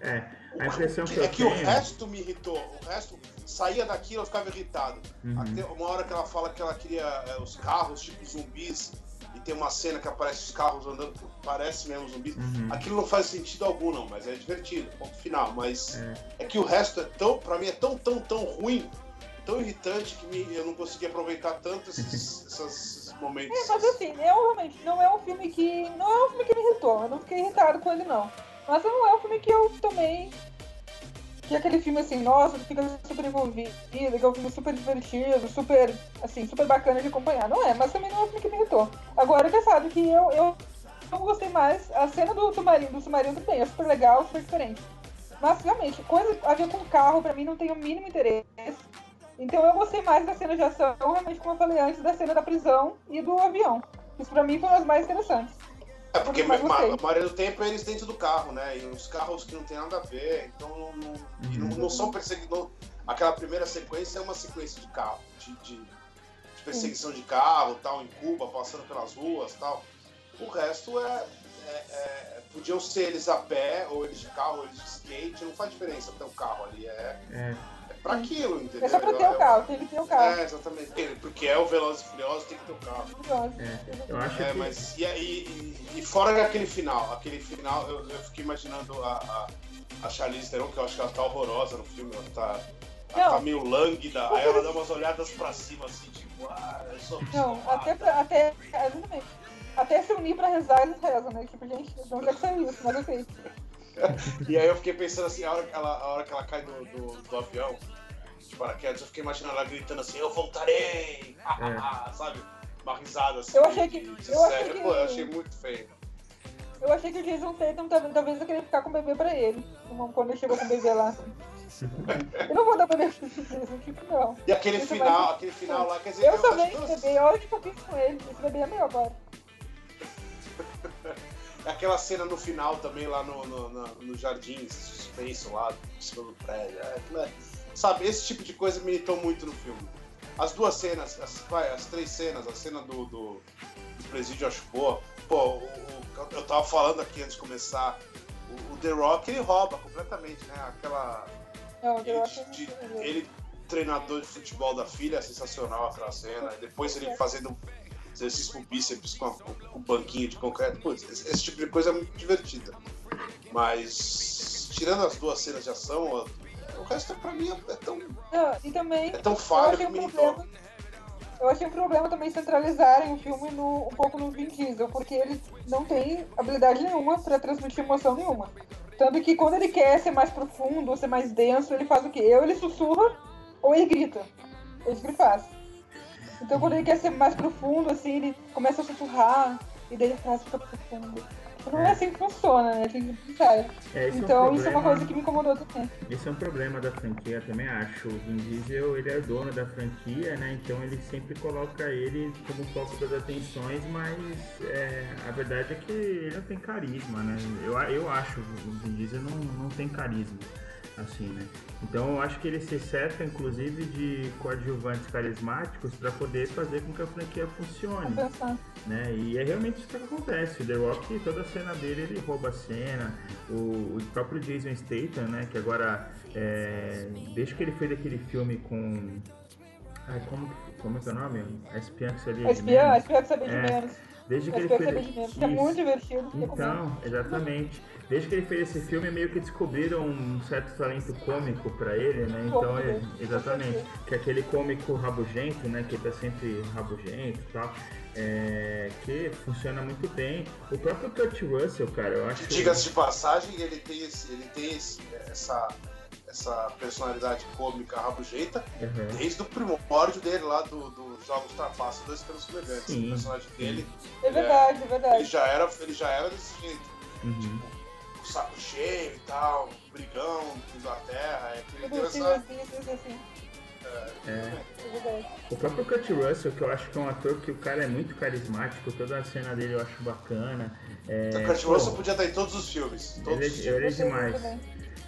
é, a impressão que, é eu que tenho... o resto me irritou. O resto saía daquilo eu ficava irritado. Uhum. Até uma hora que ela fala que ela queria é, os carros tipo zumbis e tem uma cena que aparece os carros andando, parece mesmo zumbis. Uhum. Aquilo não faz sentido algum, não, mas é divertido, ponto final. Mas é. é, que o resto é tão, pra mim, é tão, tão, tão ruim, tão irritante que me, eu não consegui aproveitar tanto esses, [laughs] esses momentos. É, mas assim, eu realmente não é um filme que. Não é um filme que me irritou. Eu não fiquei irritado com ele, não. Mas não é um filme que eu também que é aquele filme assim, nossa, fica super envolvido, que é um filme super divertido, super, assim, super bacana de acompanhar. Não é, mas também não é um filme que me irritou. Agora, você sabe que eu, eu não gostei mais, a cena do submarino, do submarino tem, é super legal, super diferente. Mas, realmente, coisa a ver com carro, pra mim, não tem o mínimo interesse. Então eu gostei mais da cena de ação, realmente, como eu falei antes, da cena da prisão e do avião. Isso pra mim foram as mais interessantes. É porque a maioria do tempo é eles dentro do carro, né? E os carros que não tem nada a ver, então não, não, não, não são perseguidores. Aquela primeira sequência é uma sequência de carro, de, de, de perseguição de carro, tal, em Cuba, passando pelas ruas, tal. O resto é, é, é, podiam ser eles a pé, ou eles de carro, ou eles de skate, não faz diferença ter o um carro ali. É, é pra aquilo, entendeu? É só pra ter o carro, tem que ter o carro. É, exatamente. Porque é o Velozes e Furiosos, tem que ter o carro. É, eu acho é, que... mas e, e, e fora aquele final, aquele final, eu, eu fiquei imaginando a, a, a Charlize Theron, que eu acho que ela tá horrorosa no filme, ela tá... Ela tá meio lânguida, aí ela dá umas olhadas pra cima, assim, tipo, ah, eu sou Não, até, pra, até, exatamente. Até se unir pra rezar, eles rezam, né? Tipo, gente, de onde é que saiu isso? Mas ok. [laughs] e aí eu fiquei pensando assim, a hora que ela, a hora que ela cai do, do, do avião, de paraquedas, eu fiquei imaginando ela gritando assim, eu voltarei! É. Sabe? Uma risada assim. Eu achei que. Eu achei, que... Pô, eu achei muito feio. Eu achei que o Jason Tatum talvez eu queria ficar com o bebê pra ele. Quando ele chegou com o bebê lá. [laughs] eu não vou dar bebê pro Esse tipo não. E aquele Esse final, vai- aquele final lá, quer dizer, Eu também, esse bebê, olha o que eu fiz com ele. Esse bebê é meu agora. [laughs] aquela cena no final também lá no, no, no, no jardim suspenso lá, em cima do prédio. É, é- sabe, esse tipo de coisa me irritou muito no filme. As duas cenas, as, as três cenas, a cena do, do, do presídio acho boa. Pô, o- o- eu tava falando aqui antes de começar, o, o The Rock ele rouba completamente, né? Aquela. Não, Ele, eu acho de- que ele, treinador de futebol da filha, é sensacional aquela cena. Depois ele fazendo exercício com bíceps com, a- com o banquinho de concreto. Putz, esse, esse tipo de coisa é muito divertida. Mas, tirando as duas cenas de ação, o, resto pra mim é, é tão, Não, e também é tão eu falho que um me problema. Eu achei um problema também centralizarem o filme no, um pouco no Vin Diesel, porque ele não tem habilidade nenhuma pra transmitir emoção nenhuma. Tanto que quando ele quer ser mais profundo, ou ser mais denso, ele faz o quê? Ou ele sussurra, ou ele grita. É isso que ele faz. Então quando ele quer ser mais profundo, assim, ele começa a sussurrar, e daí a frase fica profunda. Não é assim que funciona, né? Tem que pensar. É, Então é um isso é uma coisa que me incomodou também. Esse é um problema da franquia, também acho. O Vin Diesel, ele é dono da franquia, né? Então ele sempre coloca ele como foco das atenções, mas é, a verdade é que ele não tem carisma, né? Eu, eu acho o Vin Diesel não, não tem carisma, assim, né? Então eu acho que ele se cerca, inclusive, de coadjuvantes carismáticos para poder fazer com que a franquia funcione né? E é realmente isso que acontece. O The Rock, toda a cena dele, ele rouba a cena. O, o próprio Jason Statham, né? Que agora, é, desde que ele fez aquele filme com... Ai, como, como é que é o nome? A espiã que sabia A de espiã, a menos. espiã que sabia de É. menos. Desde A que ele fez... Que é muito divertido. Então, exatamente. Desde que ele fez esse filme, meio que descobriram um certo talento cômico pra ele, né? Então, é, com exatamente. certeza. Que é aquele cômico rabugento, né? Que tá sempre rabugento e tal. é, que funciona muito bem. O próprio Kurt Russell, cara, eu acho que. Diga-se de passagem, ele tem, esse, ele tem esse- essa, essa personalidade cômica rabugenta Uhum. desde o primórdio dele lá do, do Jogos Trapaça, Dois Semelhantes. Sim, O personagem dele, É verdade, é ele verdade. já, era, ele já era desse jeito. Uhum. Com o saco cheio e tal, brigão, Inglaterra. É que ele Tudo deu essa. É. É. O próprio Kurt Russell, que eu acho que é um ator que o cara é muito carismático, toda a cena dele eu acho bacana. É, o Kurt pô, Russell podia estar em todos os filmes. Todos Ele é- os ele filmes. é Gostei demais.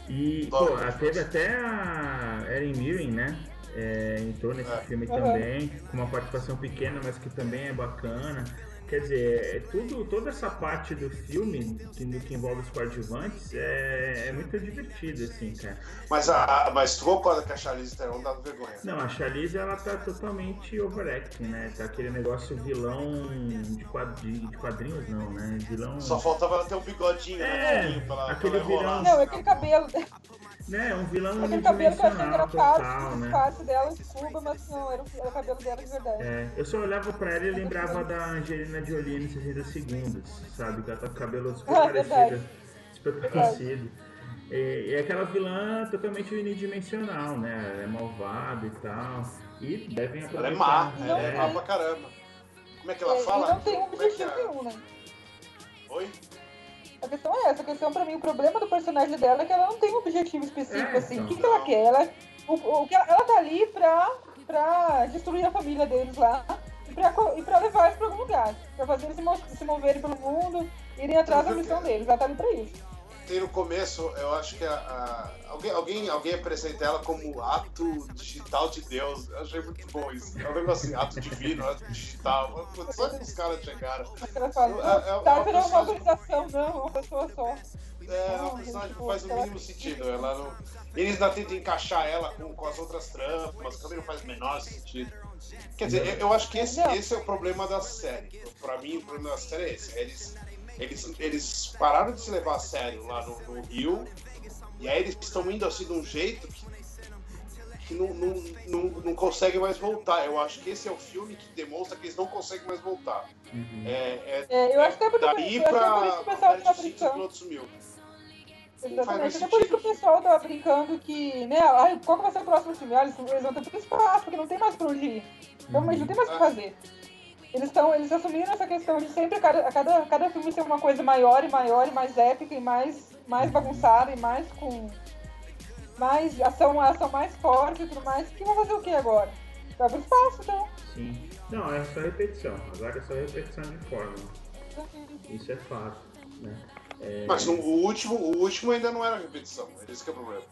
E, pô, a- teve até a Erin Mirren, né? É, entrou nesse É. filme Uhum. também, com uma participação pequena, mas que também é bacana. Quer dizer, é tudo, toda essa parte do filme, que, que envolve os coadjuvantes, é, é muito divertido, assim, cara. Mas, a, mas tu concorda que a Charlize Theron dá vergonha? Não, a Charlize, ela tá totalmente overacting, né? Tá aquele negócio vilão de, quadri- de quadrinhos, não, né? Vilão... Só faltava ela ter um bigodinho, É, né? ela, pra aquele vilão- Não, aquele cabelo, Né, um vilão aquele cabelo que eu achei unidimensional engraçado, total, o né? disfarce dela desculpa, mas não, era o, era o cabelo dela de verdade. É, eu só olhava pra ela e lembrava da Angelina Jolie em 60 segundos, sabe? Que ela tá com o cabelo [laughs] super Ah, parecido, verdade. super parecido. E, e é aquela vilã totalmente unidimensional, né? Ela é malvada e tal. E devem Ela aproveitar. é má, Não ela é má pra caramba. Como é que É, ela e fala? não tem um é que objetivo é? nenhum, né? Oi? A questão é essa, a questão pra mim, o problema do personagem dela é que ela não tem um objetivo específico, É, assim. então. O que, que ela quer? Ela, o, o que ela, ela tá ali pra, pra destruir a família deles lá e pra, e pra levar eles pra algum lugar. Pra fazer eles se, mo- se moverem pelo mundo, irem atrás da missão deles. Ela tá ali pra isso. Tem no começo, eu acho que a, a- alguém, alguém, alguém apresenta ela como ato digital de Deus. Eu achei muito bom isso. É um negócio assim, ato divino, ato digital. Putz, Só que os caras chegaram. É- é- é tá uma virando uma organização, não, uma pessoa só. É uma personagem que faz o mínimo sentido. Ela não... Eles ainda tentam encaixar ela com, com as outras trampas, também não faz o menor sentido. Quer dizer, eu, eu acho que esse, esse é o problema da série. Pra mim, o problema da série é esse. Eles, eles, eles pararam de se levar a sério lá no, no Rio, e aí eles estão indo assim de um jeito que, que não, não, não, não conseguem mais voltar. Eu acho que esse é o filme que demonstra que eles não conseguem mais voltar. Uhum. É, é É, eu acho que é por, eu acho daí que é por pra, isso que o pessoal tá brincando. Exatamente. Até por isso que o pessoal tava brincando que, né, ai, qual que vai ser o próximo filme? Ah, eles, eles vão ter muito espaço, porque não tem mais pra onde ir. Realmente não tem mais o que fazer. Eles estão, eles assumiram essa questão de sempre a cada, a cada, a cada filme ser uma coisa maior e maior e mais épica e mais, mais bagunçada e mais com, mais ação, ação mais forte e tudo mais, que vai fazer o que agora? Vai pro espaço, então. Sim. Não, é só repetição. Agora é só repetição de fórmula. Isso é fato. Né? É... Mas no, o, último, o último ainda não era repetição. Esse que é o problema.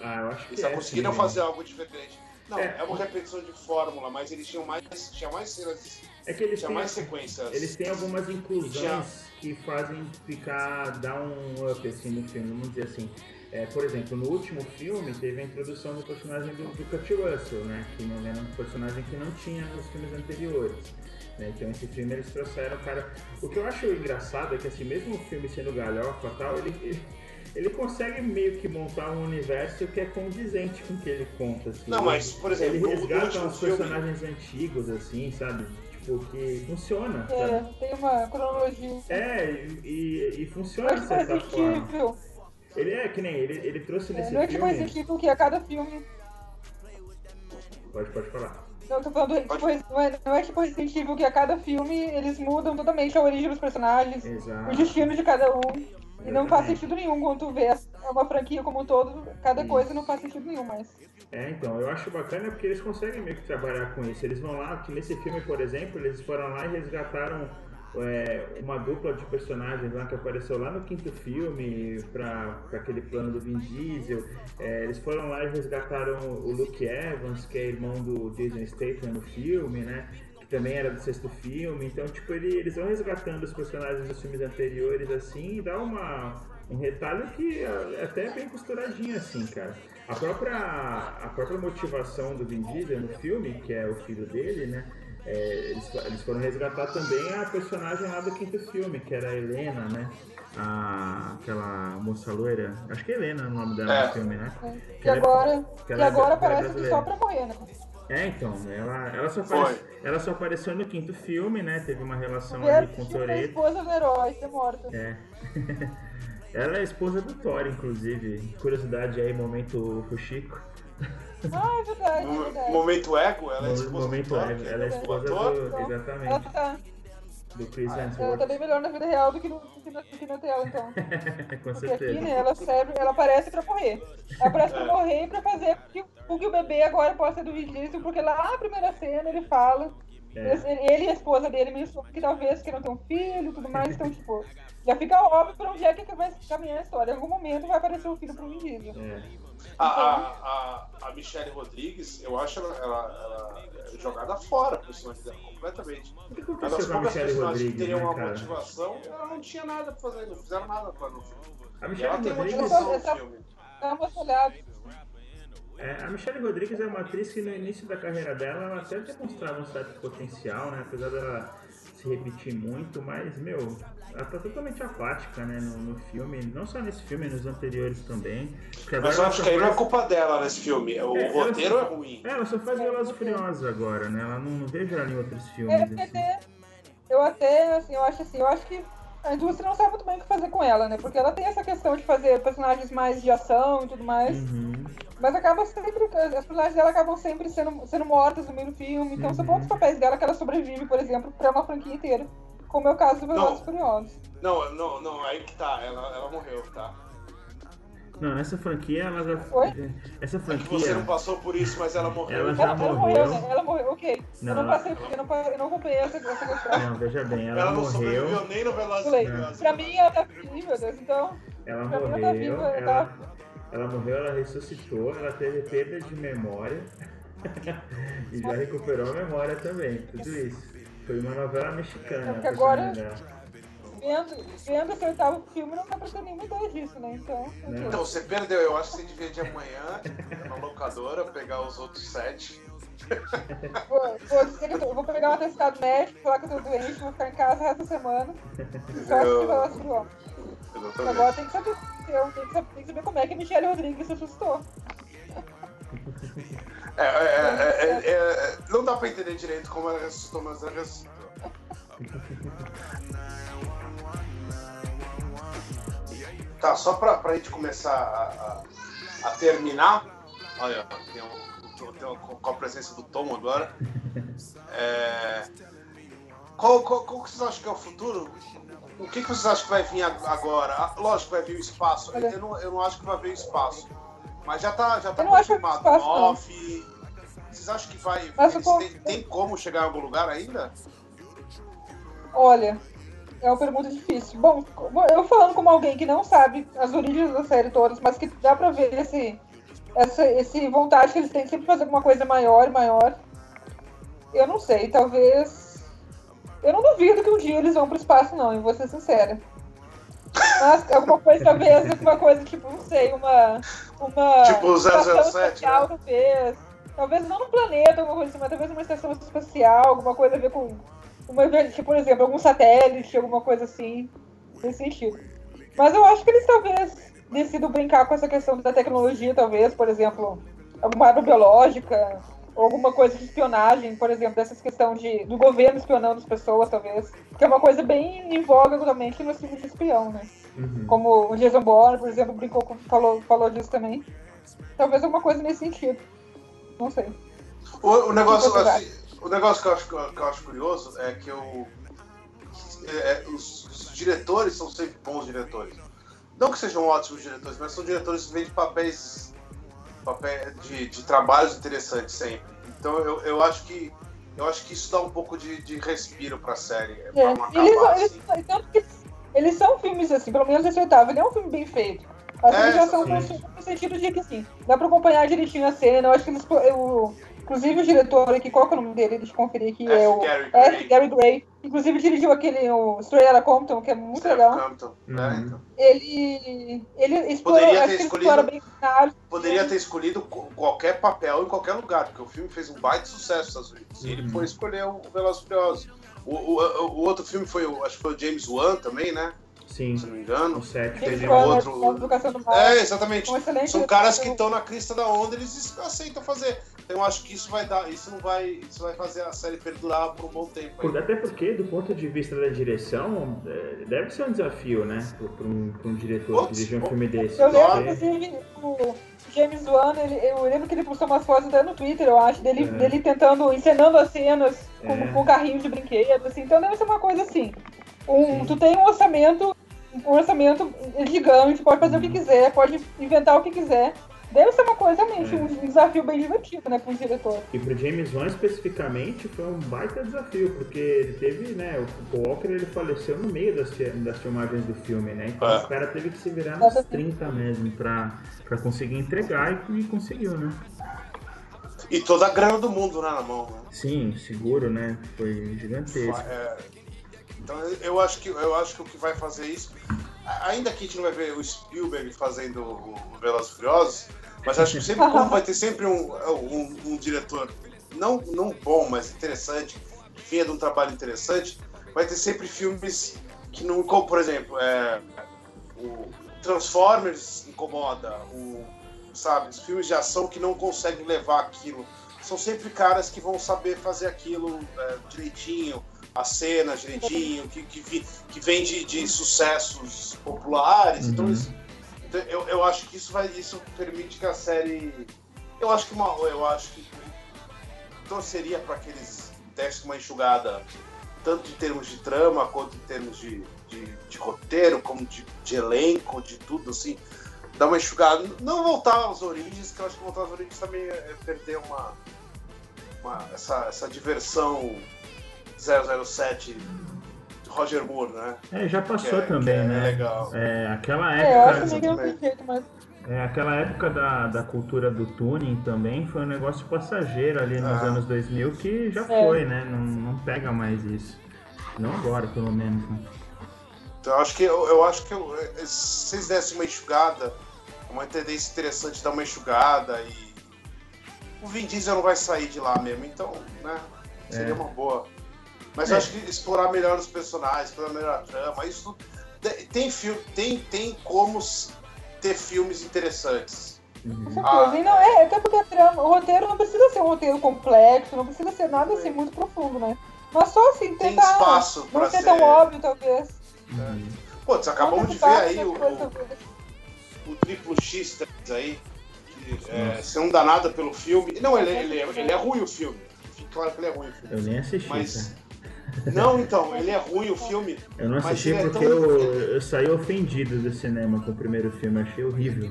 Ah, eu acho que Eles é, só conseguiram sim, fazer algo diferente. Não, É. é. uma repetição de fórmula, mas eles tinham mais, tinha mais cenas, É que eles tinha têm, mais sequências. eles têm algumas inclusões Tinha- que fazem ficar, dar um up assim no filme, vamos dizer assim. É, por exemplo, no último filme teve a introdução do personagem do, do Kurt Russell, né? Que não era um personagem que não tinha nos filmes anteriores. né? Então esse filme eles trouxeram, cara. O que eu acho engraçado é que assim, mesmo o filme sendo galhofa e tal, ele, ele, ele consegue meio que montar um universo que é condizente com o que ele conta. Assim. Não, mas, por exemplo, ele resgata os filme- personagens antigos, assim, sabe? Tipo, que funciona, sabe? É, tem uma cronologia. É, e, e- funciona é de tipo certa forma. Ele é que nem ele, ele trouxe É, nesse não é tipo filme. Resident Evil que a cada filme. Pode, pode falar. Não, eu tô falando, tipo, não, é, não é tipo Resident Evil que a cada filme eles mudam totalmente a origem dos personagens, Exato. o destino de cada um. E não faz sentido nenhum quando tu vê é uma franquia como um todo, cada Isso. coisa não faz sentido nenhum, mas. É, então, eu acho bacana porque eles conseguem meio que trabalhar com isso. Eles vão lá, que nesse filme, por exemplo, eles foram lá e resgataram é, uma dupla de personagens lá que apareceu lá no quinto filme, pra, pra aquele plano do Vin Diesel. É, eles foram lá e resgataram o Luke Evans, que é irmão do Jason Statham no filme, né? Também era do sexto filme. Então, tipo, ele- eles vão resgatando os personagens dos filmes anteriores, assim, e dá uma, um retalho que é é até bem costuradinho, assim, cara. A própria, a própria motivação do Vin Diesel no filme, que é o filho dele, né? é, eles, eles foram resgatar também a personagem lá do quinto filme, que era a Helena, né? A, aquela moça loira. Acho que é Helena o nome dela É. no filme, né? E Que ela é- agora, que e ela é agora bra- parece que só pra morrer, né? É, então, ela, ela, só apareceu, ela só apareceu no quinto filme, né? Teve uma relação ali com o filme da Toreto. esposa do herói ser morta. É. [laughs] ela é esposa do Thor, inclusive. Curiosidade aí, momento Fuxico. Ah, é verdade, é No verdade. momento ego, ela é esposa momento do Thor, é, ela é esposa ator. do. Ela Exatamente. tá, Do Chris ela Hemsworth. tá bem melhor na vida real do que, no, do que, na, do que na tela, então. [laughs] Com Porque aqui, certeza. né, ela serve, ela aparece pra morrer. Ela aparece pra É. morrer e pra fazer com que, com que o bebê agora possa ser do Vin Diesel, porque lá na primeira cena ele fala, É. ele e a esposa dele mencionam que talvez queiram ter um filho e tudo mais, então, tipo, já fica óbvio pra onde é que vai caminhar a história. Em algum momento vai aparecer um filho pro Diesel. É. A, a, a, a Michelle Rodrigues, eu acho ela, ela, ela é jogada fora pro personagem dela, completamente. Uma das a poucas Michelle personagens que teriam né, uma cara? motivação, ela não tinha nada pra fazer, não fizeram nada pra no filme. A E ela Michelle tem Rodrigues. motivação no filme. Dá uma olhada. É, a Michelle Rodrigues é uma atriz que no início da carreira dela ela até demonstrava um certo potencial, né? Apesar dela se repetir muito, mas, meu, ela tá totalmente apática, né? No, no filme, não só nesse filme, nos anteriores também. Mas eu acho que aí não é culpa dela nesse filme. O É, ela roteiro só- é ruim. É, ela só faz Velozes e Furiosos agora, né? Ela não, não vejo ela em outros filmes. É, assim. eu até, assim, eu acho assim, eu acho que a indústria não sabe muito bem o que fazer com ela, né? Porque ela tem essa questão de fazer personagens mais de ação e tudo mais, Uhum. mas acaba sempre, as personagens dela acabam sempre sendo, sendo mortas no meio do filme, então são Uhum. poucos papéis dela que ela sobrevive, por exemplo, pra uma franquia inteira. Como é o caso do Velozes Furiosos. Não, não, não, aí que tá, ela, ela morreu, tá? Não, nessa franquia ela já. Oi? Essa É que você franquia. não passou por isso, mas ela morreu. Ela já Ela, ela morreu. morreu, né? Ela morreu, ok. Não, eu não ela- passei, eu não, eu não acompanhei essa, essa questão. Não, veja bem, ela, Ela não morreu. sobreviveu nem no. Furiosos. Pra mim, ela tá viva, meu Deus, então. Ela Pra mim, ela tá morreu, viva, ela, tá? ela morreu, ela ressuscitou, ela teve perda de memória [laughs] e já recuperou a memória também, tudo isso. Foi uma novela mexicana. É porque a agora-. Vendo, vendo esse oitavo filme, não dá pra ter nenhuma ideia disso, né? Então. ok. Então, você perdeu. Eu acho que você devia de amanhã ir na locadora, pegar os outros sete. Vou, vou pegar um atestado médico, falar que eu tô doente, vou ficar em casa essa semana. Só Eu- assistir Velozes e Furiosos. Exatamente. Agora tem que saber. Tenho que saber, tem que saber como é que a Michelle Rodrigues se assustou. É, é, é, é, é, não dá pra entender direito como ela ressuscitou, mas ela ressuscitou. Tá, só pra, pra gente começar a, a, a terminar. Olha, tem, um, tem um- com a presença do Tom agora. É, qual, qual, qual que vocês acham que é o futuro? O que, que vocês acham que vai vir ag- agora? Ah, Lógico que vai vir o espaço. Eu não, eu não acho que vai vir o espaço. Mas já tá, já tá confirmado. não. Nove. Vocês acham que vai. Tem, tem como chegar em algum lugar ainda? Olha, é uma pergunta difícil. Bom, eu falando como alguém que não sabe as origens da série todas, mas que dá pra ver esse, essa esse vontade que eles têm de sempre fazer alguma coisa maior e maior. Eu não sei, talvez. Eu não duvido que um dia eles vão pro espaço, não, eu vou ser sincera. Mas alguma coisa, talvez, alguma coisa, tipo, não sei, uma. uma Tipo o estação 007, espacial, né? talvez. Talvez não no planeta, alguma coisa assim, mas talvez uma estação espacial, alguma coisa a ver com. Uma, tipo, por exemplo, algum satélite, alguma coisa assim, nesse sentido. Mas eu acho que eles talvez decidam brincar com essa questão da tecnologia, talvez, por exemplo, alguma arma biológica, ou alguma coisa de espionagem, por exemplo, dessas questão de, do governo espionando as pessoas, talvez. Que é uma coisa bem em voga atualmente nos filmes de espião, né? Uhum. Como o Jason Bourne, por exemplo, brincou, com- falou, falou disso também. Talvez alguma coisa nesse sentido. Não sei. O, o negócio, assim, o negócio que eu, acho, que eu acho curioso é que eu, é, os, os diretores são sempre bons diretores. Não que sejam ótimos diretores, mas são diretores que vêm de papéis, papéis de, de trabalhos interessantes sempre. Então eu, eu acho que eu acho que isso dá um pouco de, de respiro pra série. É, pra É, eles, acabar eles, assim. tanto que eles, são filmes assim, pelo menos esse oitavo, ele é um filme bem feito. As É, já são no sentido de que assim, dá pra acompanhar direitinho a cena. Eu acho que eles. Eu, inclusive o diretor aqui, qual que é o nome dele? Deixa eu conferir aqui. F. É o Gary F. Gray. Gary Gray. Inclusive dirigiu aquele o Outta Compton, que é muito legal. Compton, Uhum. né, então. Ele. Ele explora, Poderia ter escolhido- explora bem. Poderia ter escolhido co- qualquer papel em qualquer lugar, porque o filme fez um baita sucesso nos Estados Unidos. E ele Uhum. foi escolher o Velozes e Furiosos. O, o, o- outro filme foi, acho que foi o James Wan também, né? Sim, Se não me engano. o 7 James teve teve Wan, outro- né. É, exatamente. Um São caras que estão na crista da onda, eles aceitam fazer. Então eu acho que isso vai dar, isso não vai, isso vai fazer a série perdurar por um bom tempo. Ainda. Até porque, do ponto de vista da direção, é, deve ser um desafio, né? Para um, pra um diretor Putz, dirigir um filme desse. Eu lembro, inclusive, o James Wan, ele, eu lembro que ele postou umas fotos até no Twitter, eu acho, dele, É. dele tentando, encenando as cenas com, É. com carrinhos de brinquedo, assim, então deve ser uma coisa assim. Um, Sim. tu tem um orçamento, um orçamento gigante, pode fazer o que Uhum. quiser, pode inventar o que quiser. Deve ser uma coisa realmente, É. um desafio bem divertido, né, para um diretor. E pro James Wan especificamente foi um baita desafio, porque ele teve, né, o Walker ele faleceu no meio das, das filmagens do filme, né? Então É. o cara teve que se virar nos Exatamente. 30 mesmo pra, pra conseguir entregar e, e conseguiu, né? E toda a grana do mundo né, na mão, né? Sim, o seguro, né? Foi gigantesco. É, então eu acho que eu acho que o que vai fazer isso, ainda que a gente não vai ver o Spielberg fazendo o Velozes Furiosos, mas acho que sempre como vai ter sempre um, um, um diretor não não bom, mas interessante, que venha de um trabalho interessante, vai ter sempre filmes que não, como por exemplo, é, o Transformers incomoda, o sabe, os filmes de ação que não conseguem levar aquilo. São sempre caras que vão saber fazer aquilo é, direitinho, a cena direitinho, que, que, que vem de, de sucessos populares. Então, Uhum. isso- então, eu, eu acho que isso vai isso permite que a série. Eu acho que uma, eu acho que torceria para que eles dessem uma enxugada, tanto em termos de trama quanto em termos de, de, de roteiro, como de, de elenco, de tudo assim. Dar uma enxugada, não voltar às origens, que eu acho que voltar às origens também é é perder uma, uma- essa, essa diversão 007 Roger Moore, né? É, já passou Que é- também, que é né? legal. É, aquela É, eu acho época. que não exatamente. tem jeito, mas É, aquela época da, da cultura do tuning também foi um negócio passageiro ali nos Ah. anos 2000 que já É. foi, né? Não, não pega mais isso. Não agora, pelo menos. Né? Então eu acho que eu, eu acho que eu- eh, se vocês dessem uma enxugada, uma tendência interessante dar uma enxugada e o Vin Diesel não vai sair de lá mesmo, então, né? Seria É. uma boa. Mas eu É. acho que explorar melhor os personagens, explorar melhor a trama, isso tem filme, tem tem como ter filmes interessantes. Uhum. Ah. E não é, até porque a trama, o roteiro não precisa ser um roteiro complexo, não precisa ser nada assim muito profundo, né? Mas só assim, Tem tentar. espaço não pra ser ser. tão óbvio, talvez. Uhum. Putz, acabamos de ver aí o, o, o triplo X aí. Que, é, você não dá nada pelo filme. Não, ele, ele, é- ele é ruim o filme. Fica claro que ele é ruim o filme. Eu nem assisti, Mas- cara. Não, então, ele é ruim o filme. Eu não assisti é porque tão- eu, eu saí ofendido do cinema com o primeiro filme, achei horrível.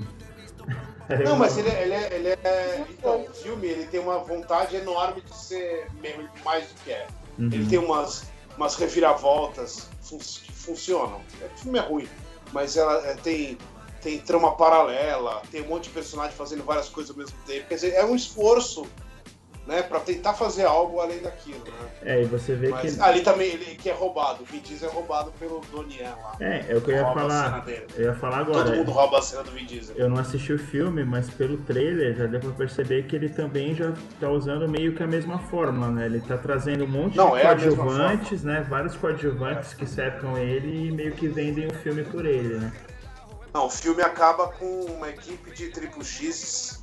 [laughs] Não, mas ele, ele, é, ele é. Então, o filme ele tem uma vontade enorme de ser mais do que é. Uhum. Ele tem umas, umas reviravoltas fun que funcionam. O filme é ruim, mas ela é, tem, tem trama paralela, tem um monte de personagem fazendo várias coisas ao mesmo tempo. Quer dizer, é um esforço né, para tentar fazer algo além daquilo, né? É, e você vê Mas que. ali também ele que é roubado, o Vin Diesel é roubado pelo Donnie lá. É, é o que eu ia falar. Eu ia falar Todo agora. mundo rouba a cena do Vin Diesel. Eu não assisti o filme, mas pelo trailer já deu pra perceber que ele também já tá usando meio que a mesma fórmula, né? Ele tá trazendo um monte Não, de é coadjuvantes, né? Vários coadjuvantes que cercam ele e meio que vendem o filme por ele, né? Não, o filme acaba com uma equipe de triplo X,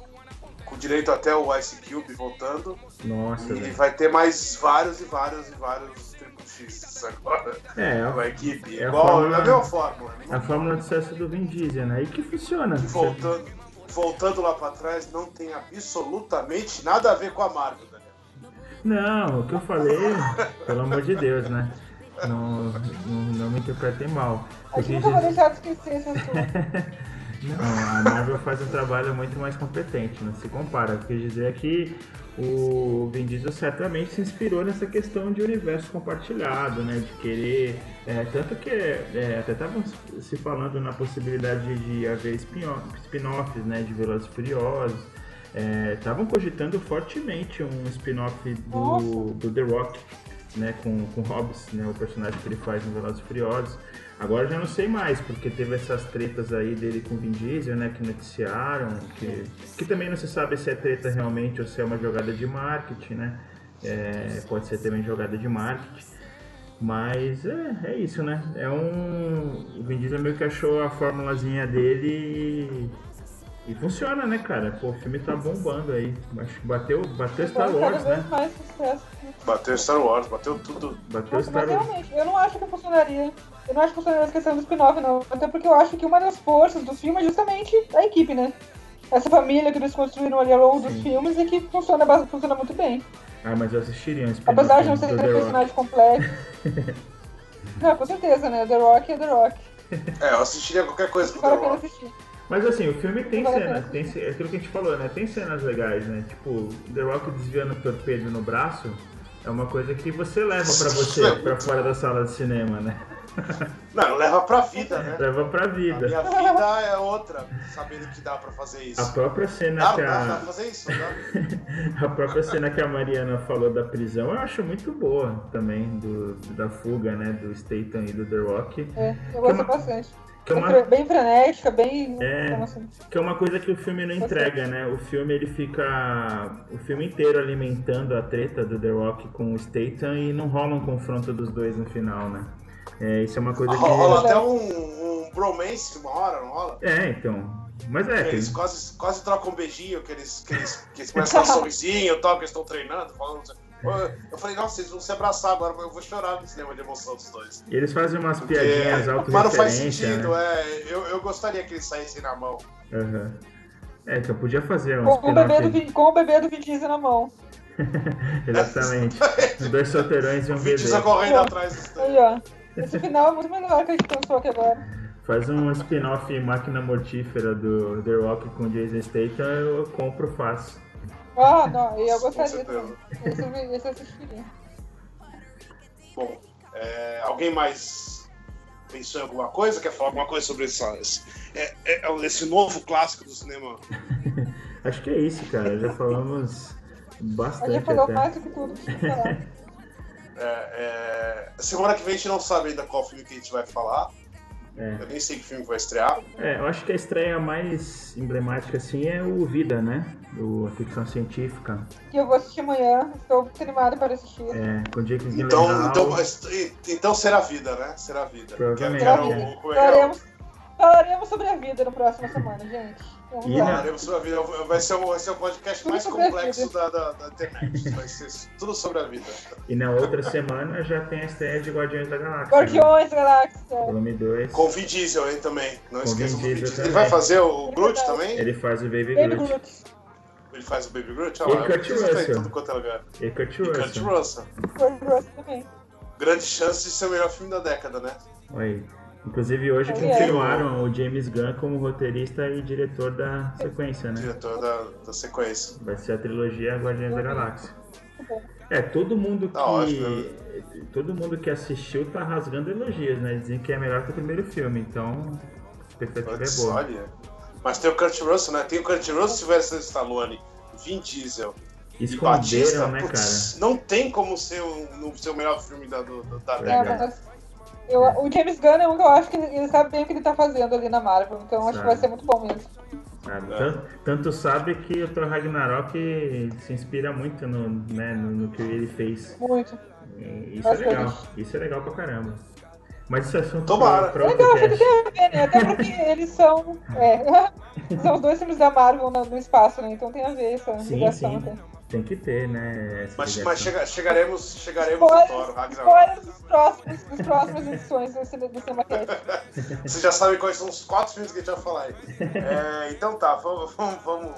com direito até o Ice Cube voltando. Nossa, E velho. vai ter mais vários e vários e vários triplo X agora. É, Com a a, equipe. É a Igual fórmula- a mesma fórmula. né? a fórmula de sucesso do Vin Diesel, né? E que funciona. E voltando, voltando lá pra trás, não tem absolutamente nada a ver com a Marvel, né? Não, o que eu falei, pelo amor de Deus, né? Não, não, não me interpretem mal. A Eu gente nunca vai deixar de esquecer esse assunto. [laughs] Não, a Marvel faz um trabalho muito mais competente, não se compara. O que eu quis dizer é que o Vin Diesel certamente se inspirou nessa questão de universo compartilhado, né? De querer. é, tanto que é, até estavam se falando na possibilidade de haver spin-off- spin-offs, né? De Velozes e Furiosos. Estavam cogitando fortemente um spin-off do, do The Rock, né? Com, com Hobbs, né? O personagem que ele faz no Velozes e Furiosos. Agora já não sei mais, porque teve essas tretas aí dele com Vin Diesel, né, que noticiaram, que, que também não se sabe se é treta realmente ou se é uma jogada de marketing, né? É, pode ser também jogada de marketing. Mas é, é isso, né? É um. O Vin Diesel meio que achou a formulazinha dele e, e funciona, né, cara? Pô, o filme tá bombando aí. Acho que bateu, bateu Star Wars, né? mais sucesso. Bateu Star Wars, bateu tudo. Bateu Nossa, Star Wars. realmente, eu não acho que funcionaria. Eu não acho que funcionaria essa questão do spin-off, não. Até porque eu acho que uma das forças do filme é justamente a equipe, né? Essa família que eles construíram ali ao longo dos filmes e que funciona, funciona muito bem. Ah, mas eu assistiria um spin-off Apesar de não ser um personagem completo. [laughs] não, com certeza, né? The Rock é The Rock. É, eu assistiria qualquer coisa a The Rock. assistir. Mas assim, o filme tem Vale a cena, pena. tem é aquilo que a gente falou, né? Tem cenas legais, né? Tipo, The Rock desviando o torpedo no braço é uma coisa que você leva pra você, pra fora da sala de cinema, né? [laughs] Não, leva pra vida, né? Leva pra A vida. minha vida é outra, sabendo que dá pra fazer isso. A própria cena Dá, que dá, dá pra a, fazer isso, dá. [laughs] a própria cena que a Mariana falou da prisão, eu acho muito boa também, do, da fuga, né? Do Statham e do The Rock. É, eu Que é gosto uma- bastante. Que é Bem uma, Bem frenética, bem. É. Que é uma coisa que o filme não entrega, né? O filme ele fica o filme inteiro alimentando a treta do The Rock com o Statham e não rola um confronto dos dois no final, né? É, isso é uma coisa que Rola até um, um bromance uma hora, não rola? É, então. Mas é, Eles tem- quase, quase trocam um beijinho, que eles, que eles, que eles começam a dar um [laughs] sorrisinho, tal, que eles estão treinando, falando. Eu falei, nossa, eles vão se abraçar agora, eu vou chorar no cinema de emoção dos dois. e eles fazem umas piadinhas [laughs] mas não faz auto-referência, sentido, né? é. Eu, eu gostaria que eles saíssem na mão. Aham. É, então podia fazer um Com, o bebê do. Vin- com o bebê do Vin Diesel na mão. [laughs] Exatamente. [laughs] Dois solteirões e um O bebê. Vitiza correndo Pô. atrás dos Aí, dois. ó. Esse final é muito melhor que a gente pensou aqui agora. Faz um spin-off máquina mortífera do The Rock com Jason Statham, eu compro fácil. Ah, não, e eu gostaria. Esse, esse assistiria. Bom, é, alguém mais pensou em alguma coisa? Quer falar alguma coisa sobre essa, esse, é, é, esse novo clássico do cinema? [laughs] Acho que é isso, cara. Já falamos A bastante gente falou até. mais do que tudo que tinha que falar. [laughs] É, é, semana que vem a gente não sabe ainda qual filme que a gente vai falar. É. Eu nem sei que filme vai estrear. É, eu acho que a estreia mais emblemática assim é o Vida, né? O, a ficção científica. Que eu vou assistir amanhã. Estou muito animada para assistir. É, com Jake Então, Gyllenhaal. então, então será vida, né? Será vida. Provavelmente. Quero- o- é? Falaremos, falaremos sobre a vida na próxima semana, gente. Vamos E lá. na- Falaremos sobre a vida. Vai ser, o, vai ser o podcast mais complexo da, da, da internet. Vai ser tudo sobre a vida. E na outra semana já tem a estreia de Guardiões da Galáxia. né? Guardiões da Galáxia. Volume 2. Com o Vin Diesel aí também. Não Com esqueçam Vin do Vin Diesel. Ele vai fazer o Groot também? Ele faz o Baby Baby Groot. Groot. Ele faz o Baby Groot? E Olha lá, o Kurt tá Russell. é lugar. E Kurt E Kurt Russell. Russell. Kurt Russell também. Grande chance de ser o melhor filme da década, né? Aí. Inclusive hoje é. confirmaram o James Gunn como roteirista e diretor da sequência, né? Diretor da, da sequência. Vai ser a trilogia Guardiões da Galáxia. É, todo mundo que. Tá ótimo, Todo mundo que assistiu tá rasgando elogios, né? Dizem que é melhor que o primeiro filme, então a expectativa Putz, é boa. olha. Mas tem o Kurt Russell, né? Tem o Kurt Russell, Sylvester Stallone, Vin Diesel e Esconderam, Batista. né, putz, Não tem como ser o, no- ser o melhor filme da, do, da É, década. Eu- o James Gunn é um que eu acho que ele, sabe bem o que ele tá fazendo ali na Marvel, então acho que vai ser muito bom mesmo. Sabe? É. Tanto, tanto sabe que o Thor Ragnarok se inspira muito no, né, no, no que ele fez. Muito. E Isso é Bastante. legal. Isso é legal pra caramba. Mas isso é assunto Tomara. pra, pra Legal, acho que tem a ver, né? Até porque [laughs] eles são. É, [laughs] são os dois filmes da Marvel no, no espaço, né? Então tem a ver essa Sim, ligação. sim. até. Tem que ter, né? Mas, mas chega- chegaremos, chegaremos no Spoilers, Thor, Ragnarok. spoilers dos próximos, dos próximas edições do, cine- do CinemaCast. Vocês já sabem quais são os quatro filmes que a gente vai falar aí. É, então tá, vamos, vamos, vamos,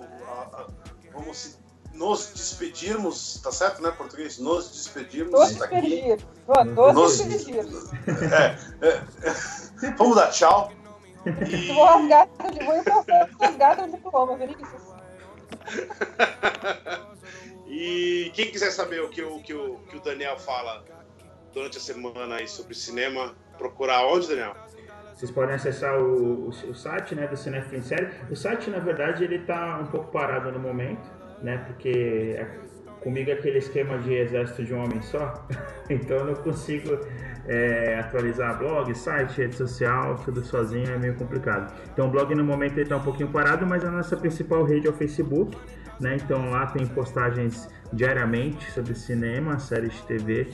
vamos nos despedirmos, tá certo, né, português? Nos despedirmos Nos despedir. Mano, Nos Nos- despedir. É, é, vamos dar tchau. E- Vou rasgar, vou rasgar teu diploma, Vinícius. [laughs] E quem quiser saber o que o, que o, que o Daniel fala durante a semana aí sobre cinema, procurar onde, Daniel? Vocês podem acessar o, o, o site né, do Cinefilm em Série. O site, na verdade, ele tá um pouco parado no momento, né? Porque é- comigo é aquele esquema de exército de um homem só. [laughs] então eu não consigo é, atualizar blog, site, rede social, tudo sozinho é meio complicado. Então o blog no momento ele tá um pouquinho parado, mas a nossa principal rede é o Facebook. Né? Então lá tem postagens diariamente sobre cinema, séries de TV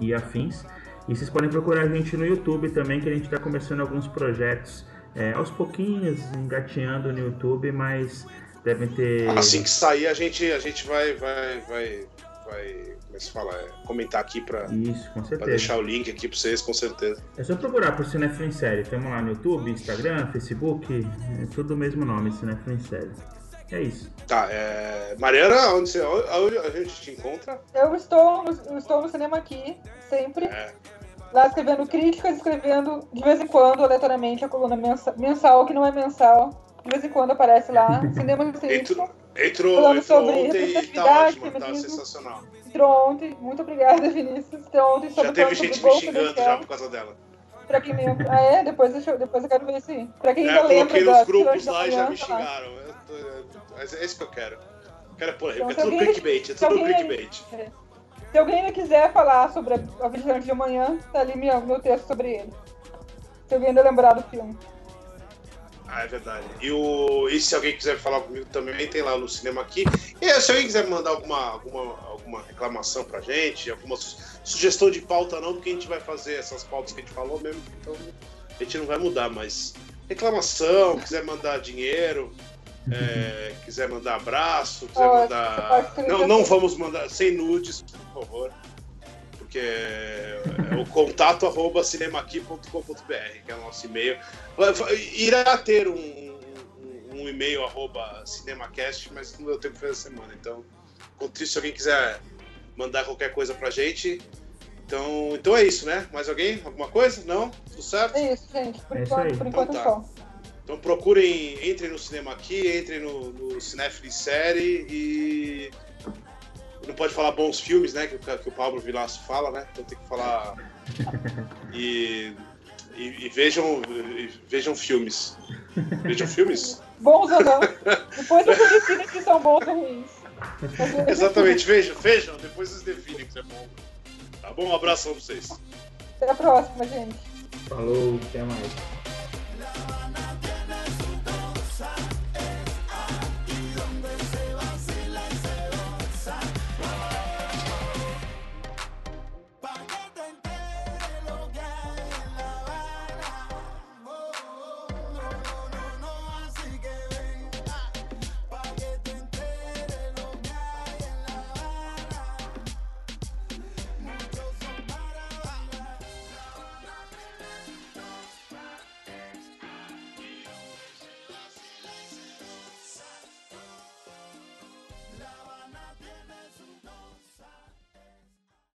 e afins. E vocês podem procurar a gente no YouTube também, que a gente está começando alguns projetos é, aos pouquinhos, engateando no YouTube, mas devem ter. Assim que sair, a gente, a gente vai, vai, vai, vai, como é que se fala? É, comentar aqui pra, Isso, com pra certeza. deixar o link aqui pra vocês, com certeza. É só procurar por Cinefilm em Série. Estamos lá no YouTube, Instagram, Facebook, é tudo o mesmo nome, Cinefilm em Série. É isso. Tá, é... Mariana, onde, você, onde a gente te encontra? Eu estou no, eu estou no cinema aqui, sempre. É, Lá escrevendo críticas, escrevendo de vez em quando, aleatoriamente, a coluna mensa- mensal, que não é mensal. De vez em quando aparece lá. [laughs] Cinema crítico. entrou, entrou, Falando entrou sobre ontem e tá ótimo, tá sensacional. Entrou ontem. Muito obrigada, Vinícius. Entrou ontem Já sobre teve sobre gente me xingando do já por causa dela. Pra quem me... Ah, é? Depois, deixa eu, depois eu quero ver isso aí. Pra quem É, ainda eu lembra coloquei da nos grupos lá e já me xingaram. Eu tô- Mas é isso que eu quero. Eu Quero polêmica, Então, é tudo clickbait, é se tudo alguém- clickbait. Se alguém ainda quiser falar sobre a, a Vigilante de Amanhã, tá ali meu, meu texto sobre ele. Se alguém ainda lembrar do filme. Ah, é verdade. E, o... e se alguém quiser falar comigo também, tem lá no cinema aqui. E se alguém quiser mandar alguma, alguma, alguma reclamação pra gente, alguma su- sugestão de pauta não, porque a gente vai fazer essas pautas que a gente falou mesmo, então a gente não vai mudar, mas reclamação, quiser mandar dinheiro, é, [laughs] quiser mandar abraço, quiser Pode, mandar. Não, não vamos mandar sem nudes, por favor. Porque é o contato arroba cinemaqui.com.br, que é o nosso e-mail. Irá ter um, um- um e-mail arroba cinemacast, mas não deu tempo de fazer essa semana. Então, enquanto isso, se alguém quiser mandar qualquer coisa pra gente. Então, então é isso, né? Mais alguém? Alguma coisa? Não? Tudo certo? É isso, gente. Por É isso por enquanto Então é tá. só. Então procurem, entrem no cinema aqui, entrem no, no Cinefili Série e. Não pode falar bons filmes, né? Que, o- que o Pablo Vilaço fala, né? Então tem que falar. E, e, e vejam, e vejam filmes. Vejam filmes? Bons ou não. Depois vocês decidem se são bons ou ruins. Exatamente, vejam, vejam, depois vocês definem que é bom. Tá bom? Um abraço pra vocês. Até a próxima, gente. Falou, até mais.